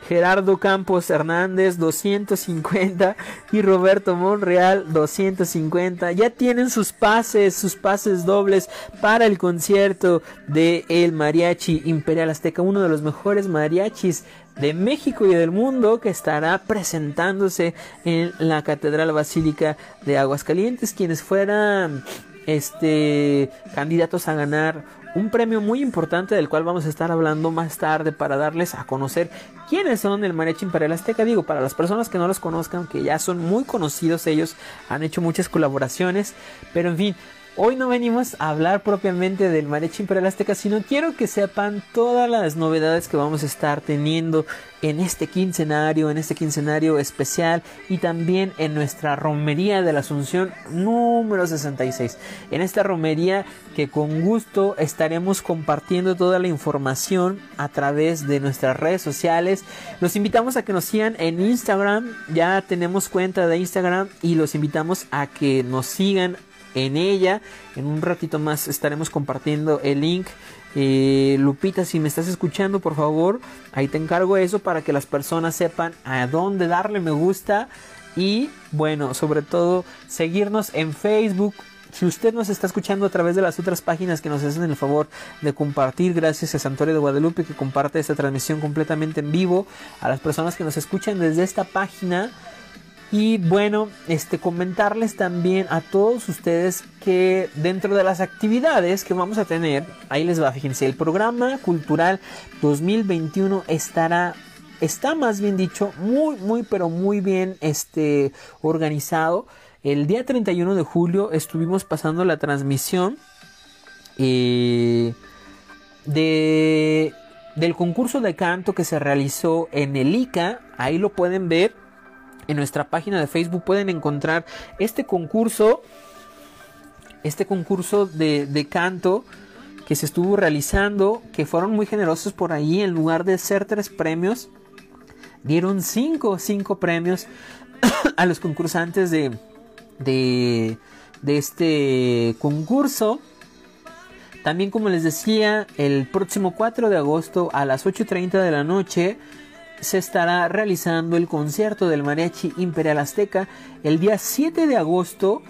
Gerardo Campos Hernández 250 y Roberto Monreal 250 ya tienen sus pases, sus pases dobles para el concierto de el Mariachi Imperial Azteca, uno de los mejores mariachis de México y del mundo que estará presentándose en la Catedral Basílica de Aguascalientes, quienes fueran este candidatos a ganar un premio muy importante del cual vamos a estar hablando más tarde para darles a conocer quiénes son el Mariachi Imperial Azteca. Digo, para las personas que no los conozcan, que ya son muy conocidos ellos, han hecho muchas colaboraciones, pero en fin, Hoy no venimos a hablar propiamente del Mariachi Imperial Azteca, sino quiero que sepan todas las novedades que vamos a estar teniendo en este quincenario, en este quincenario especial y también en nuestra romería de la Asunción número 66. En esta romería que con gusto estaremos compartiendo toda la información a través de nuestras redes sociales. Los invitamos a que nos sigan en Instagram, ya tenemos cuenta de Instagram y los invitamos a que nos sigan en ella. En un ratito más estaremos compartiendo el link. Eh, Lupita, si me estás escuchando, por favor, ahí te encargo eso para que las personas sepan a dónde darle me gusta. Y bueno, sobre todo seguirnos en Facebook, si usted nos está escuchando a través de las otras páginas que nos hacen el favor de compartir, gracias a Santorio de Guadalupe que comparte esta transmisión completamente en vivo, a las personas que nos escuchan desde esta página. Y bueno, este comentarles también a todos ustedes que dentro de las actividades que vamos a tener, ahí les va, fíjense, el programa cultural 2021 estará está más bien dicho muy muy pero muy bien este organizado el día 31 de julio estuvimos pasando la transmisión eh, de, del concurso de canto que se realizó en el ICA. Ahí lo pueden ver. En nuestra página de Facebook pueden encontrar este concurso. Este concurso de, de canto que se estuvo realizando. Que fueron muy generosos por ahí. En lugar de ser tres premios. Dieron cinco, cinco premios a los concursantes de, de, este concurso. También como les decía, el próximo 4 de agosto a las 8.30 de la noche se estará realizando el concierto del Mariachi Imperial Azteca. El día 7 de agosto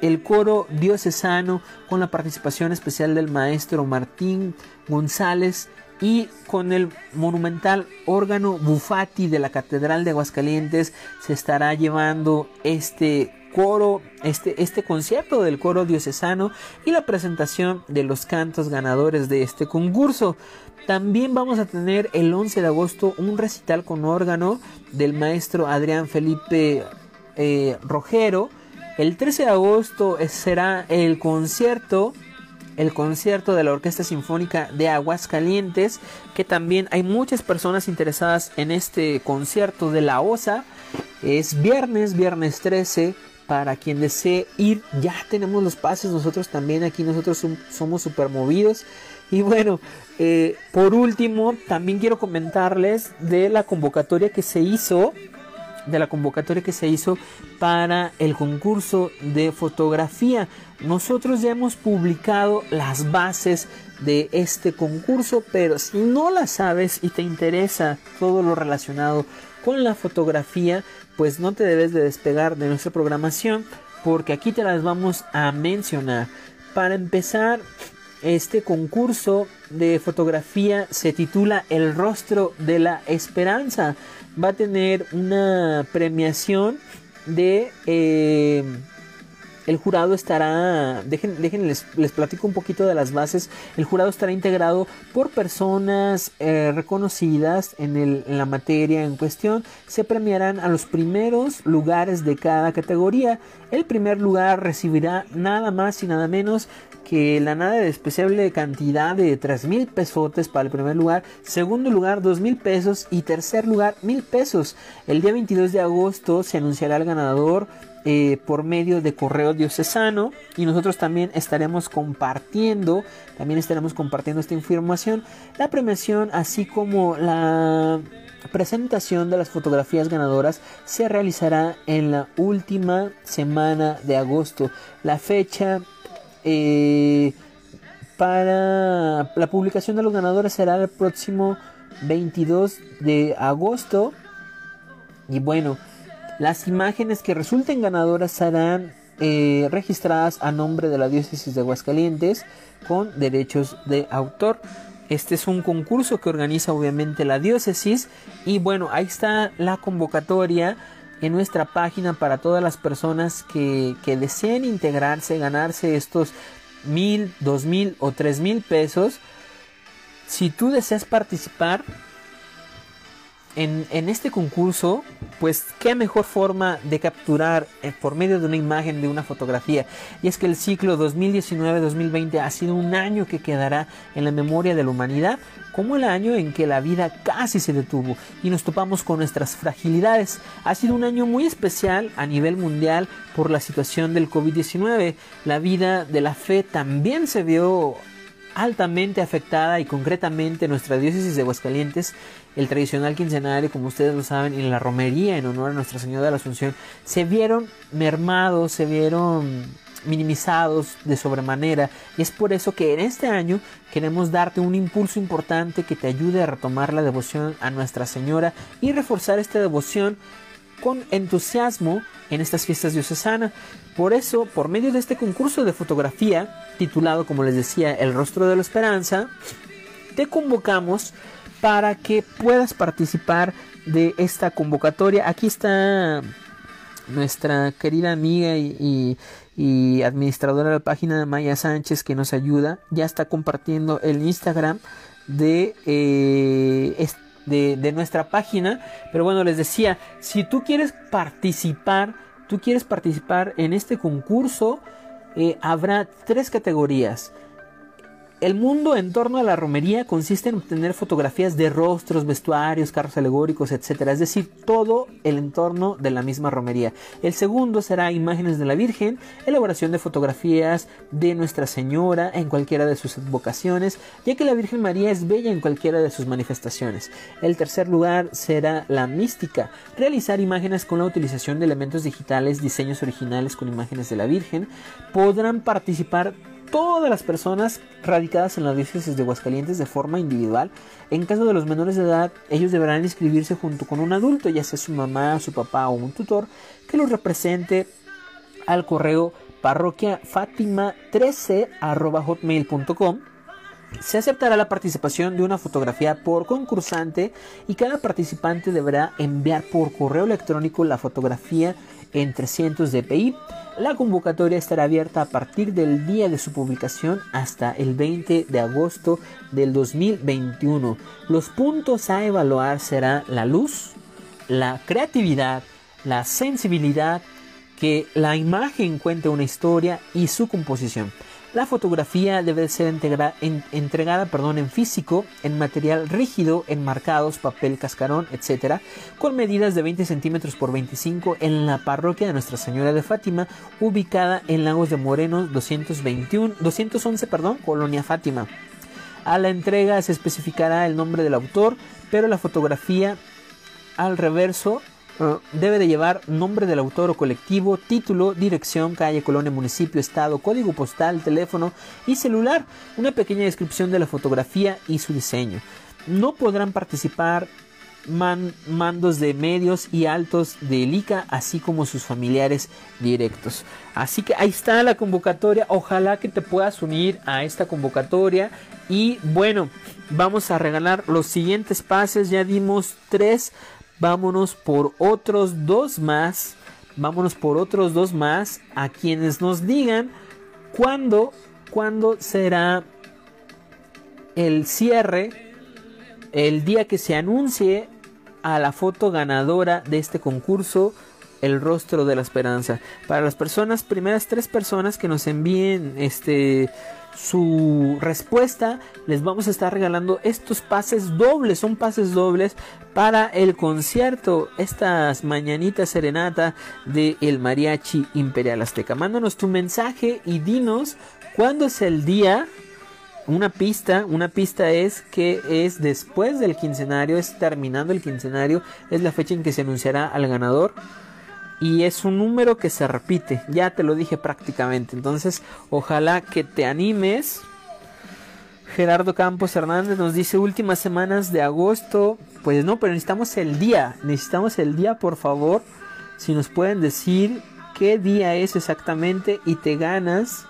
el coro diocesano con la participación especial del maestro Martín González y con el monumental órgano Bufati de la Catedral de Aguascalientes se estará llevando este coro, este, este concierto del coro diocesano y la presentación de los cantos ganadores de este concurso. También vamos a tener el 11 de agosto un recital con órgano del maestro Adrián Felipe eh, Rojero. El 13 de agosto será el concierto el concierto de la Orquesta Sinfónica de Aguascalientes, que también hay muchas personas interesadas en este concierto de la OSA. Es viernes, viernes 13 para quien desee ir, ya tenemos los pases nosotros también, aquí nosotros somos super movidos. Y bueno, eh, por último, también quiero comentarles de la convocatoria que se hizo, de la convocatoria que se hizo para el concurso de fotografía. Nosotros ya hemos publicado las bases de este concurso, pero si no la sabes y te interesa todo lo relacionado con la fotografía, pues no te debes de despegar de nuestra programación porque aquí te las vamos a mencionar. Para empezar, este concurso de fotografía se titula El rostro de la esperanza. Va a tener una premiación de eh, el jurado estará, dejen, dejen les, platico un poquito de las bases, el jurado estará integrado por personas eh, reconocidas en la materia en cuestión, se premiarán a los primeros lugares de cada categoría, el primer lugar recibirá nada más y nada menos que la nada de despreciable cantidad de 3 mil pesotes para el primer lugar, segundo lugar 2 mil pesos y tercer lugar mil pesos. El día 22 de agosto se anunciará el ganador eh, por medio de correo diocesano y nosotros también estaremos compartiendo, también estaremos compartiendo esta información, la premiación así como la presentación de las fotografías ganadoras se realizará en la última semana de agosto. La fecha eh, para la publicación de los ganadores será el próximo 22 de agosto. Y bueno, las imágenes que resulten ganadoras serán eh, registradas a nombre de la diócesis de Aguascalientes con derechos de autor. Este es un concurso que organiza obviamente la diócesis y bueno, ahí está la convocatoria en nuestra página para todas las personas que, que deseen integrarse, ganarse estos mil, dos mil o tres mil pesos. Si tú deseas participar, en, este concurso, pues qué mejor forma de capturar eh, por medio de una imagen, de una fotografía. Y es que el ciclo 2019-2020 ha sido un año que quedará en la memoria de la humanidad como el año en que la vida casi se detuvo y nos topamos con nuestras fragilidades. Ha sido un año muy especial a nivel mundial por la situación del COVID-19. La vida de la fe también se vio altamente afectada y concretamente nuestra diócesis de Aguascalientes el tradicional quincenario, como ustedes lo saben, y la romería en honor a Nuestra Señora de la Asunción, se vieron mermados, se vieron minimizados de sobremanera. Y es por eso que en este año queremos darte un impulso importante que te ayude a retomar la devoción a Nuestra Señora y reforzar esta devoción con entusiasmo en estas fiestas diocesanas. Por eso, por medio de este concurso de fotografía, titulado como les decía El rostro de la esperanza, te convocamos para que puedas participar de esta convocatoria. Aquí está nuestra querida amiga y, administradora de la página Maya Sánchez que nos ayuda. Ya está compartiendo el Instagram de, eh, de, nuestra página. Pero bueno, les decía, si tú quieres participar, tú quieres participar en este concurso, eh, habrá tres categorías. El mundo en torno a la romería consiste en obtener fotografías de rostros, vestuarios, carros alegóricos, etc. Es decir, todo el entorno de la misma romería. El segundo será imágenes de la Virgen, elaboración de fotografías de Nuestra Señora en cualquiera de sus vocaciones, ya que la Virgen María es bella en cualquiera de sus manifestaciones. El tercer lugar será la mística, realizar imágenes con la utilización de elementos digitales, diseños originales con imágenes de la Virgen. Podrán participar todas las personas radicadas en las diócesis de Aguascalientes de forma individual. En caso de los menores de edad, ellos deberán inscribirse junto con un adulto, ya sea su mamá, su papá o un tutor, que los represente al correo parroquia 13 hotmail.com se aceptará la participación de una fotografía por concursante y cada participante deberá enviar por correo electrónico la fotografía en 300 dpi. La convocatoria estará abierta a partir del día de su publicación hasta el 20 de agosto del 2021. Los puntos a evaluar serán la luz, la creatividad, la sensibilidad, que la imagen cuente una historia y su composición. La fotografía debe ser entregada perdón, en físico, en material rígido, enmarcados, papel cascarón, etc., con medidas de 20 centímetros por 25 en la parroquia de Nuestra Señora de Fátima, ubicada en Lagos de Moreno 221, 211, perdón, Colonia Fátima. A la entrega se especificará el nombre del autor, pero la fotografía al reverso debe de llevar nombre del autor o colectivo, título, dirección, calle, colonia, municipio, estado, código postal, teléfono y celular, una pequeña descripción de la fotografía y su diseño. No podrán participar mandos de medios y altos de ICA, así como sus familiares directos. Así que ahí está la convocatoria. Ojalá que te puedas unir a esta convocatoria. Y bueno, vamos a regalar los siguientes pases. Ya dimos tres vámonos por otros dos más, vámonos por otros dos más a quienes nos digan cuándo, cuándo será el cierre, el día que se anuncie a la foto ganadora de este concurso el rostro de la esperanza. Para las personas, primeras tres personas que nos envíen este su respuesta, les vamos a estar regalando estos pases dobles, son pases dobles para el concierto, estas mañanitas serenata de el Mariachi Imperial Azteca. Mándanos tu mensaje y dinos cuándo es el día. Una pista, una pista es que es después del quincenario, es terminando el quincenario, es la fecha en que se anunciará al ganador y es un número que se repite, ya te lo dije prácticamente, entonces ojalá que te animes. Gerardo Campos Hernández nos dice últimas semanas de agosto, pues no, pero necesitamos el día, necesitamos el día por favor, si nos pueden decir qué día es exactamente y te ganas,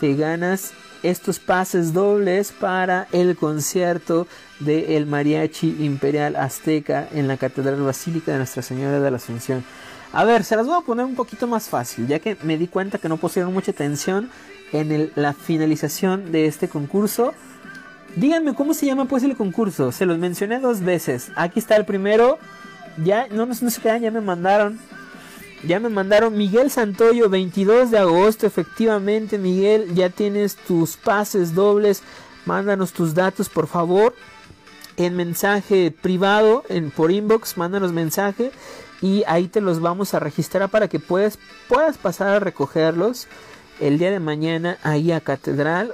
te ganas estos pases dobles para el concierto de el Mariachi Imperial Azteca en la Catedral Basílica de Nuestra Señora de la Asunción. A ver, se las voy a poner un poquito más fácil, ya que me di cuenta que no pusieron mucha atención en la finalización de este concurso. Díganme cómo se llama pues el concurso. Se los mencioné dos veces. Aquí está el primero. Ya, no, no, no se quedan, ya me mandaron. Ya me mandaron Miguel Santoyo, 22 de agosto. Efectivamente, Miguel, ya tienes tus pases dobles. Mándanos tus datos, por favor. En mensaje privado, en, por inbox, mándanos mensaje y ahí te los vamos a registrar para que puedas, puedas pasar a recogerlos el día de mañana ahí a Catedral.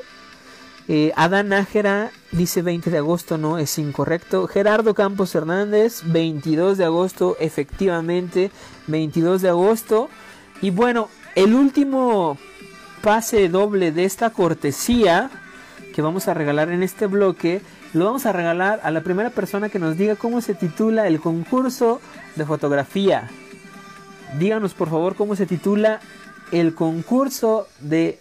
Eh, Adán Nájera dice 20 de agosto, no es incorrecto. Gerardo Campos Hernández, 22 de agosto, efectivamente, 22 de agosto. Y bueno, el último pase doble de esta cortesía que vamos a regalar en este bloque, lo vamos a regalar a la primera persona que nos diga cómo se titula el concurso de fotografía. Díganos por favor cómo se titula el concurso de,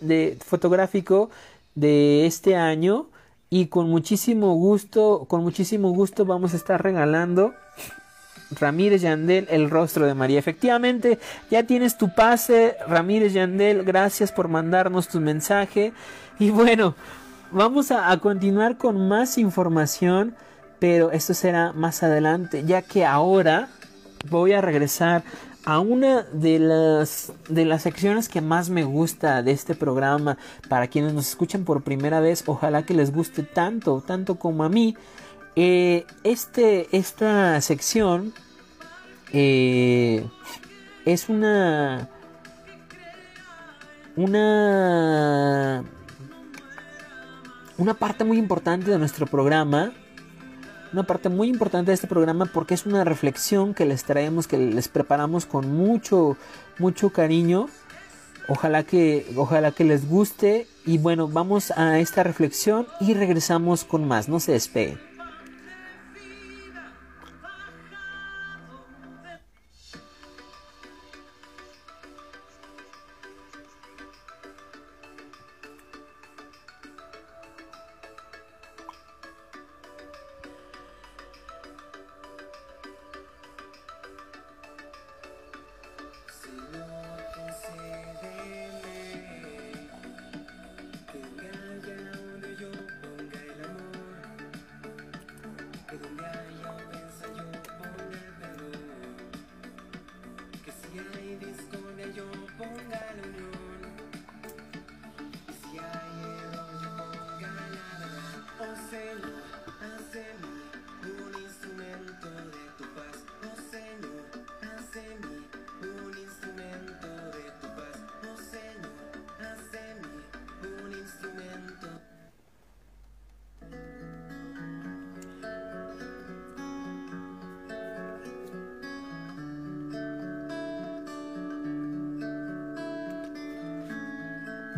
de fotográfico de este año y con muchísimo gusto, con muchísimo gusto vamos a estar regalando Ramírez Yandel, el rostro de María. Efectivamente, ya tienes tu pase, Ramírez Yandel, gracias por mandarnos tu mensaje. Y bueno, vamos a, continuar con más información, pero esto será más adelante, ya que ahora voy a regresar a una de las de las secciones que más me gusta de este programa. Para quienes nos escuchan por primera vez ojalá que les guste tanto tanto como a mí. Eh, este esta sección eh, es una una una parte muy importante de nuestro programa una parte muy importante de este programa porque es una reflexión que les traemos, que les preparamos con mucho, mucho cariño. Ojalá que, ojalá que les guste. Y bueno, vamos a esta reflexión y regresamos con más. No se despeguen.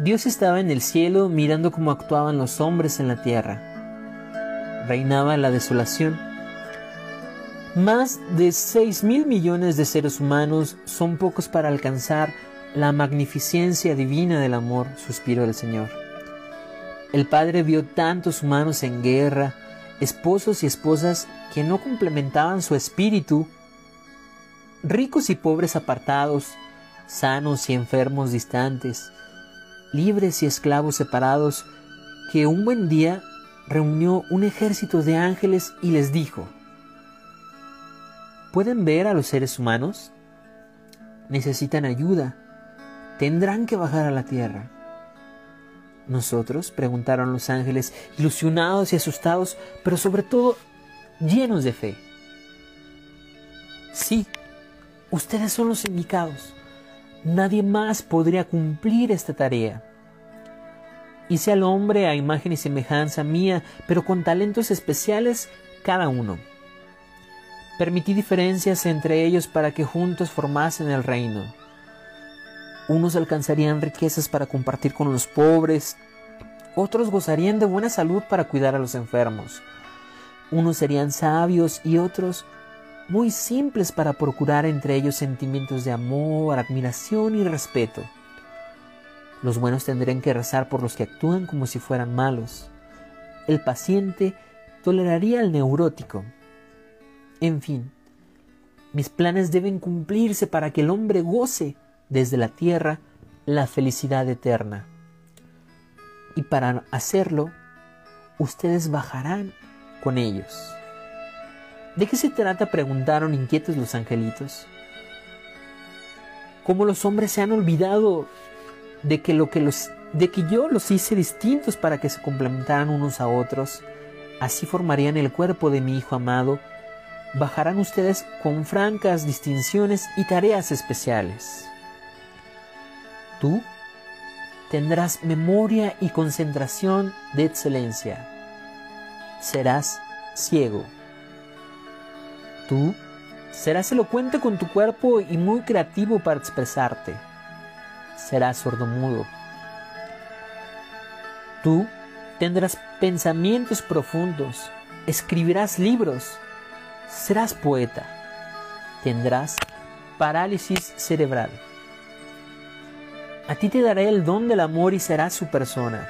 Dios estaba en el cielo mirando cómo actuaban los hombres en la tierra. Reinaba la desolación. Más de 6 mil millones de seres humanos son pocos para alcanzar la magnificencia divina del amor, suspiró el Señor. El Padre vio tantos humanos en guerra, esposos y esposas que no complementaban su espíritu, ricos y pobres apartados, sanos y enfermos distantes, libres y esclavos separados, que un buen día reunió un ejército de ángeles y les dijo, ¿pueden ver a los seres humanos? Necesitan ayuda, tendrán que bajar a la tierra. ¿Nosotros? preguntaron los ángeles, ilusionados y asustados, pero sobre todo llenos de fe. Sí, ustedes son los indicados. Nadie más podría cumplir esta tarea. Hice al hombre a imagen y semejanza mía, pero con talentos especiales cada uno. Permití diferencias entre ellos para que juntos formasen el reino. Unos alcanzarían riquezas para compartir con los pobres, otros gozarían de buena salud para cuidar a los enfermos. Unos serían sabios y otros muy simples para procurar entre ellos sentimientos de amor, admiración y respeto. Los buenos tendrían que rezar por los que actúan como si fueran malos. El paciente toleraría al neurótico. En fin, mis planes deben cumplirse para que el hombre goce desde la tierra la felicidad eterna. Y para hacerlo, ustedes bajarán con ellos. ¿De qué se trata? preguntaron inquietos los angelitos. ¿Cómo los hombres se han olvidado de que, lo que, los, de que yo los hice distintos para que se complementaran unos a otros, así formarían el cuerpo de mi Hijo amado, bajarán ustedes con francas distinciones y tareas especiales. Tú tendrás memoria y concentración de excelencia. Serás ciego Tú serás elocuente con tu cuerpo y muy creativo para expresarte. Serás sordomudo. Tú tendrás pensamientos profundos, escribirás libros, serás poeta, tendrás parálisis cerebral. A ti te daré el don del amor y serás su persona.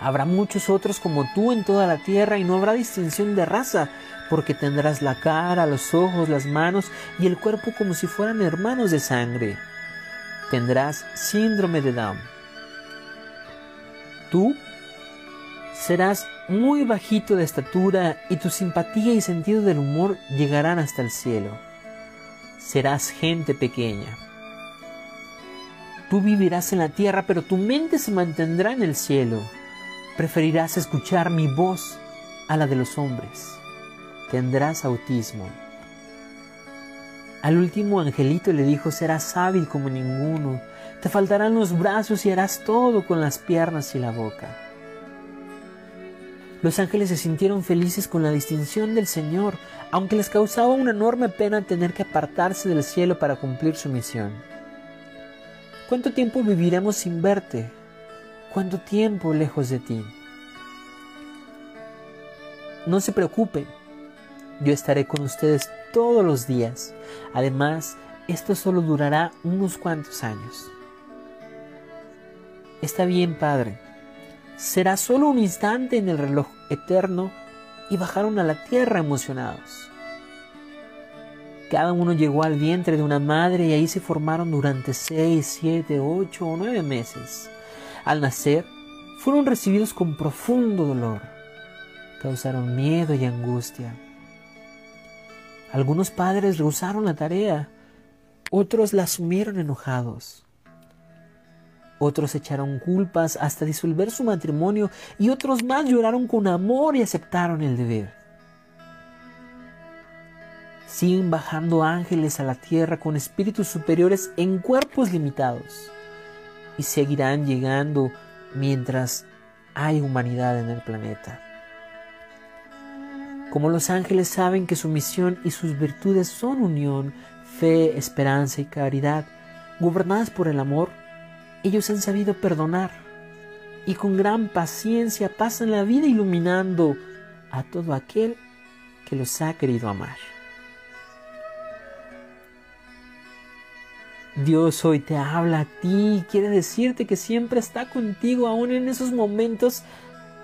Habrá muchos otros como tú en toda la tierra y no habrá distinción de raza, porque tendrás la cara, los ojos, las manos y el cuerpo como si fueran hermanos de sangre. Tendrás síndrome de Down. Tú serás muy bajito de estatura y tu simpatía y sentido del humor llegarán hasta el cielo. Serás gente pequeña. Tú vivirás en la tierra, pero tu mente se mantendrá en el cielo. Preferirás escuchar mi voz a la de los hombres. Tendrás autismo. Al último angelito le dijo, serás hábil como ninguno. Te faltarán los brazos y harás todo con las piernas y la boca. Los ángeles se sintieron felices con la distinción del Señor, aunque les causaba una enorme pena tener que apartarse del cielo para cumplir su misión. ¿Cuánto tiempo viviremos sin verte? ¿Cuánto tiempo lejos de ti? No se preocupen, yo estaré con ustedes todos los días. Además, esto solo durará unos cuantos años. Está bien, Padre. Será solo un instante en el reloj eterno y bajaron a la tierra emocionados. Cada uno llegó al vientre de una madre y ahí se formaron durante seis, siete, ocho o nueve meses. Al nacer, fueron recibidos con profundo dolor. Causaron miedo y angustia. Algunos padres rehusaron la tarea, otros la asumieron enojados. Otros echaron culpas hasta disolver su matrimonio y otros más lloraron con amor y aceptaron el deber. Siguen bajando ángeles a la tierra con espíritus superiores en cuerpos limitados y seguirán llegando mientras hay humanidad en el planeta. Como los ángeles saben que su misión y sus virtudes son unión, fe, esperanza y caridad, gobernadas por el amor, ellos han sabido perdonar y con gran paciencia pasan la vida iluminando a todo aquel que los ha querido amar. Dios hoy te habla a ti quiere decirte que siempre está contigo aún en esos momentos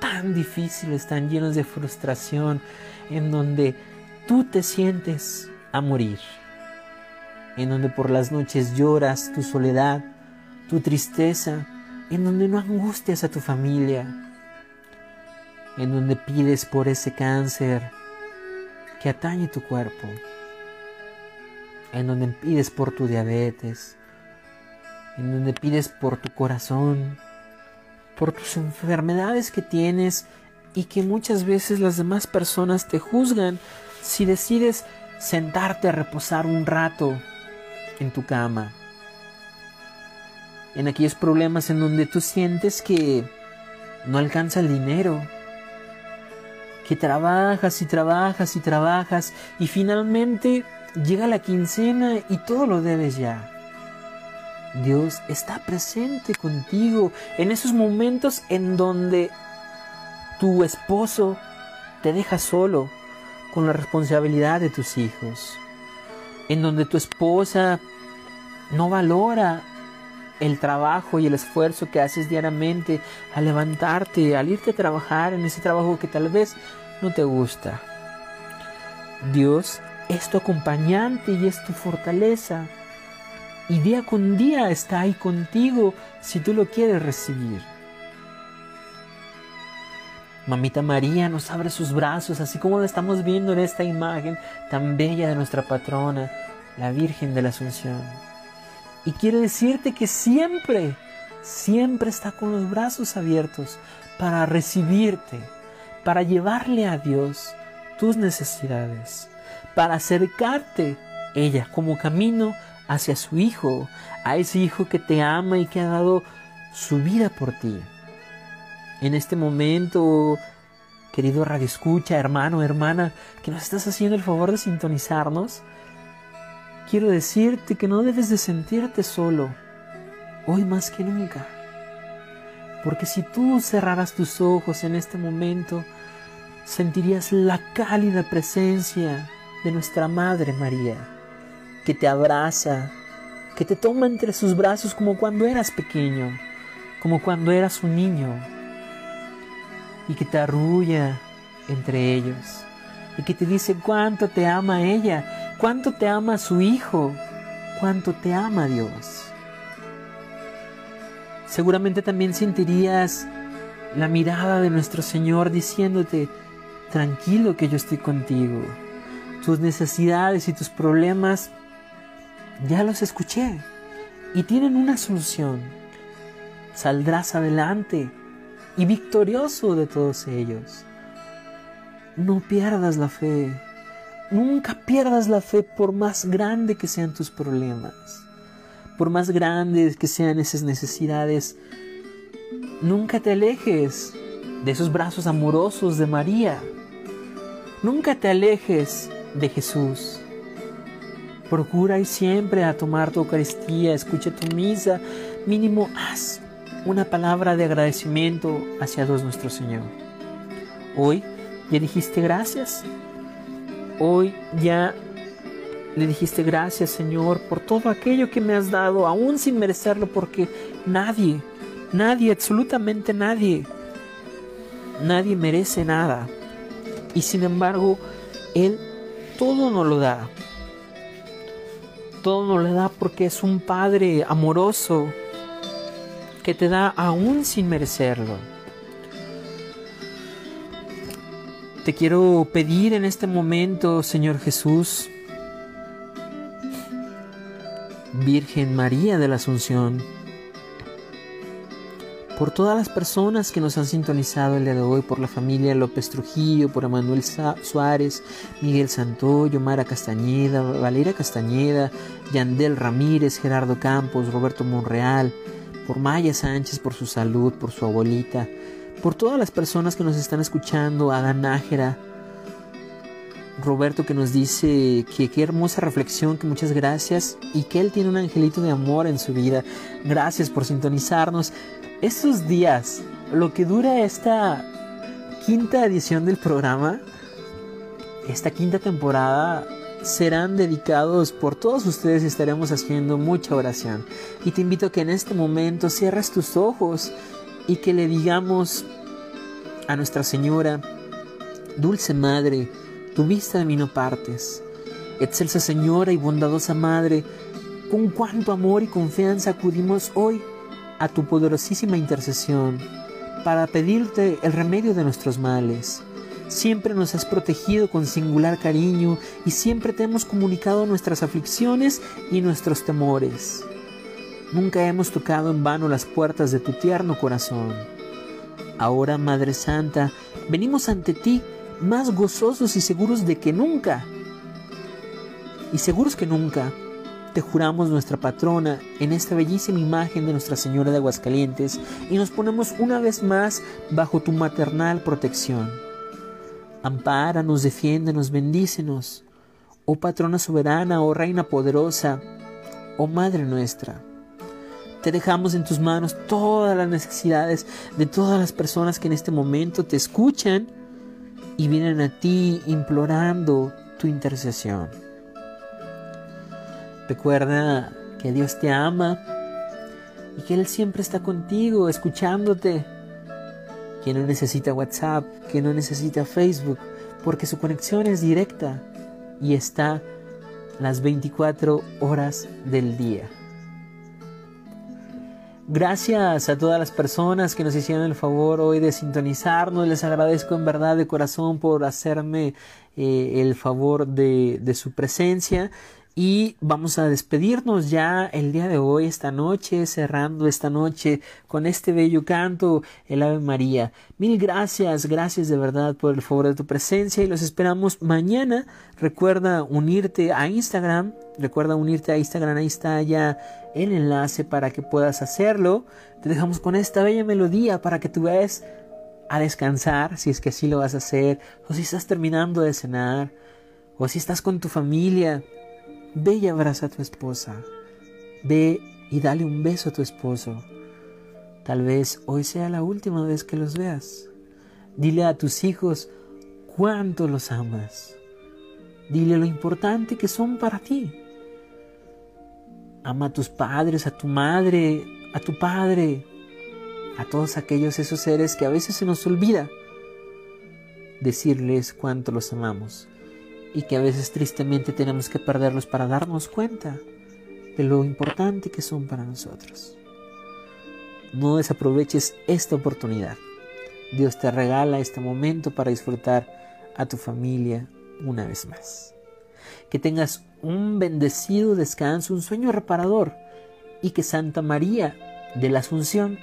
tan difíciles, tan llenos de frustración, en donde tú te sientes a morir, en donde por las noches lloras tu soledad, tu tristeza, en donde no angustias a tu familia, en donde pides por ese cáncer que atañe tu cuerpo en donde pides por tu diabetes, en donde pides por tu corazón, por tus enfermedades que tienes y que muchas veces las demás personas te juzgan si decides sentarte a reposar un rato en tu cama. En aquellos problemas en donde tú sientes que no alcanza el dinero, que trabajas y trabajas y trabajas y finalmente Llega la quincena y todo lo debes ya. Dios está presente contigo en esos momentos en donde tu esposo te deja solo con la responsabilidad de tus hijos, en donde tu esposa no valora el trabajo y el esfuerzo que haces diariamente al levantarte, al irte a trabajar en ese trabajo que tal vez no te gusta. Dios es tu acompañante y es tu fortaleza. Y día con día está ahí contigo si tú lo quieres recibir. Mamita María nos abre sus brazos, así como lo estamos viendo en esta imagen tan bella de nuestra patrona, la Virgen de la Asunción. Y quiere decirte que siempre, siempre está con los brazos abiertos para recibirte, para llevarle a Dios tus necesidades para acercarte ella como camino hacia su Hijo, a ese Hijo que te ama y que ha dado su vida por ti. En este momento, querido Radio Escucha, hermano, hermana, que nos estás haciendo el favor de sintonizarnos, quiero decirte que no debes de sentirte solo, hoy más que nunca. Porque si tú cerraras tus ojos en este momento, sentirías la cálida presencia de nuestra Madre María, que te abraza, que te toma entre sus brazos como cuando eras pequeño, como cuando eras un niño, y que te arrulla entre ellos, y que te dice cuánto te ama ella, cuánto te ama su Hijo, cuánto te ama Dios. Seguramente también sentirías la mirada de nuestro Señor diciéndote, tranquilo que yo estoy contigo. Tus necesidades y tus problemas ya los escuché y tienen una solución. Saldrás adelante y victorioso de todos ellos. No pierdas la fe. Nunca pierdas la fe por más grande que sean tus problemas por más grandes que sean esas necesidades, nunca te alejes de esos brazos amorosos de María. Nunca te alejes de Jesús. Procura y siempre a tomar tu Eucaristía, escucha tu misa, mínimo haz una palabra de agradecimiento hacia Dios nuestro Señor. Hoy ya dijiste gracias. Hoy ya le dijiste gracias Señor por todo aquello que me has dado, aún sin merecerlo, porque nadie, nadie, absolutamente nadie, nadie merece nada. Y sin embargo, Él todo nos lo da. Todo nos lo da porque es un Padre amoroso que te da aún sin merecerlo. Te quiero pedir en este momento, Señor Jesús, Virgen María de la Asunción, por todas las personas que nos han sintonizado el día de hoy, por la familia López Trujillo, por Emanuel Suárez, Miguel Santoyo, Mara Castañeda, Valeria Castañeda, Yandel Ramírez, Gerardo Campos, Roberto Monreal, por Maya Sánchez, por su salud, por su abuelita, por todas las personas que nos están escuchando, Adán Nájera, Roberto que nos dice que qué hermosa reflexión, que muchas gracias y que él tiene un angelito de amor en su vida. Gracias por sintonizarnos. Estos días, lo que dura esta quinta edición del programa, esta quinta temporada, serán dedicados por todos ustedes y estaremos haciendo mucha oración. Y te invito a que en este momento cierres tus ojos y que le digamos a Nuestra Señora, Dulce Madre, tu vista de mí no partes. Excelsa Señora y bondadosa Madre, con cuánto amor y confianza acudimos hoy a tu poderosísima intercesión para pedirte el remedio de nuestros males. Siempre nos has protegido con singular cariño y siempre te hemos comunicado nuestras aflicciones y nuestros temores. Nunca hemos tocado en vano las puertas de tu tierno corazón. Ahora, Madre Santa, venimos ante ti más gozosos y seguros de que nunca. Y seguros que nunca, te juramos nuestra patrona en esta bellísima imagen de Nuestra Señora de Aguascalientes y nos ponemos una vez más bajo tu maternal protección. Ampáranos, defiéndenos, bendícenos, oh patrona soberana, oh reina poderosa, oh Madre nuestra. Te dejamos en tus manos todas las necesidades de todas las personas que en este momento te escuchan y vienen a ti implorando tu intercesión. Recuerda que Dios te ama y que Él siempre está contigo, escuchándote. Que no necesita WhatsApp, que no necesita Facebook, porque su conexión es directa y está las 24 horas del día. Gracias a todas las personas que nos hicieron el favor hoy de sintonizarnos. Les agradezco en verdad de corazón por hacerme eh, el favor de, de su presencia. Y vamos a despedirnos ya el día de hoy, esta noche, cerrando esta noche con este bello canto, el Ave María. Mil gracias, gracias de verdad por el favor de tu presencia y los esperamos mañana. Recuerda unirte a Instagram, recuerda unirte a Instagram, ahí está ya el enlace para que puedas hacerlo. Te dejamos con esta bella melodía para que tú vayas a descansar, si es que así lo vas a hacer, o si estás terminando de cenar, o si estás con tu familia Ve y abraza a tu esposa. Ve y dale un beso a tu esposo. Tal vez hoy sea la última vez que los veas. Dile a tus hijos cuánto los amas. Dile lo importante que son para ti. Ama a tus padres, a tu madre, a tu padre, a todos aquellos esos seres que a veces se nos olvida decirles cuánto los amamos y que a veces tristemente tenemos que perderlos para darnos cuenta de lo importante que son para nosotros. No desaproveches esta oportunidad. Dios te regala este momento para disfrutar a tu familia una vez más. Que tengas un bendecido descanso, un sueño reparador y que Santa María de la Asunción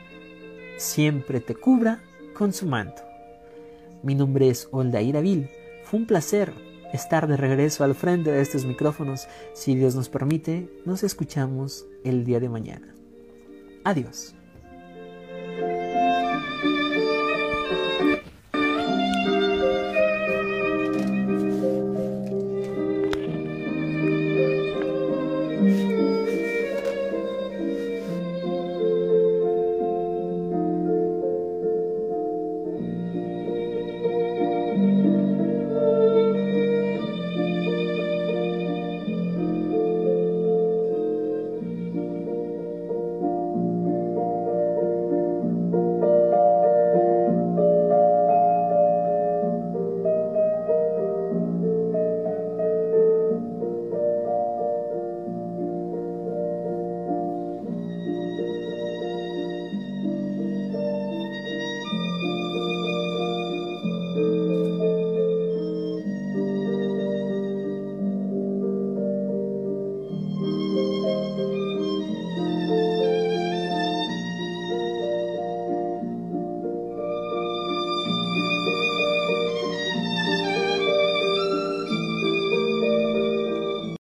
siempre te cubra con su manto. Mi nombre es Oldaira Vil. Fue un placer estar de regreso al frente de estos micrófonos. Si Dios nos permite, nos escuchamos el día de mañana. Adiós.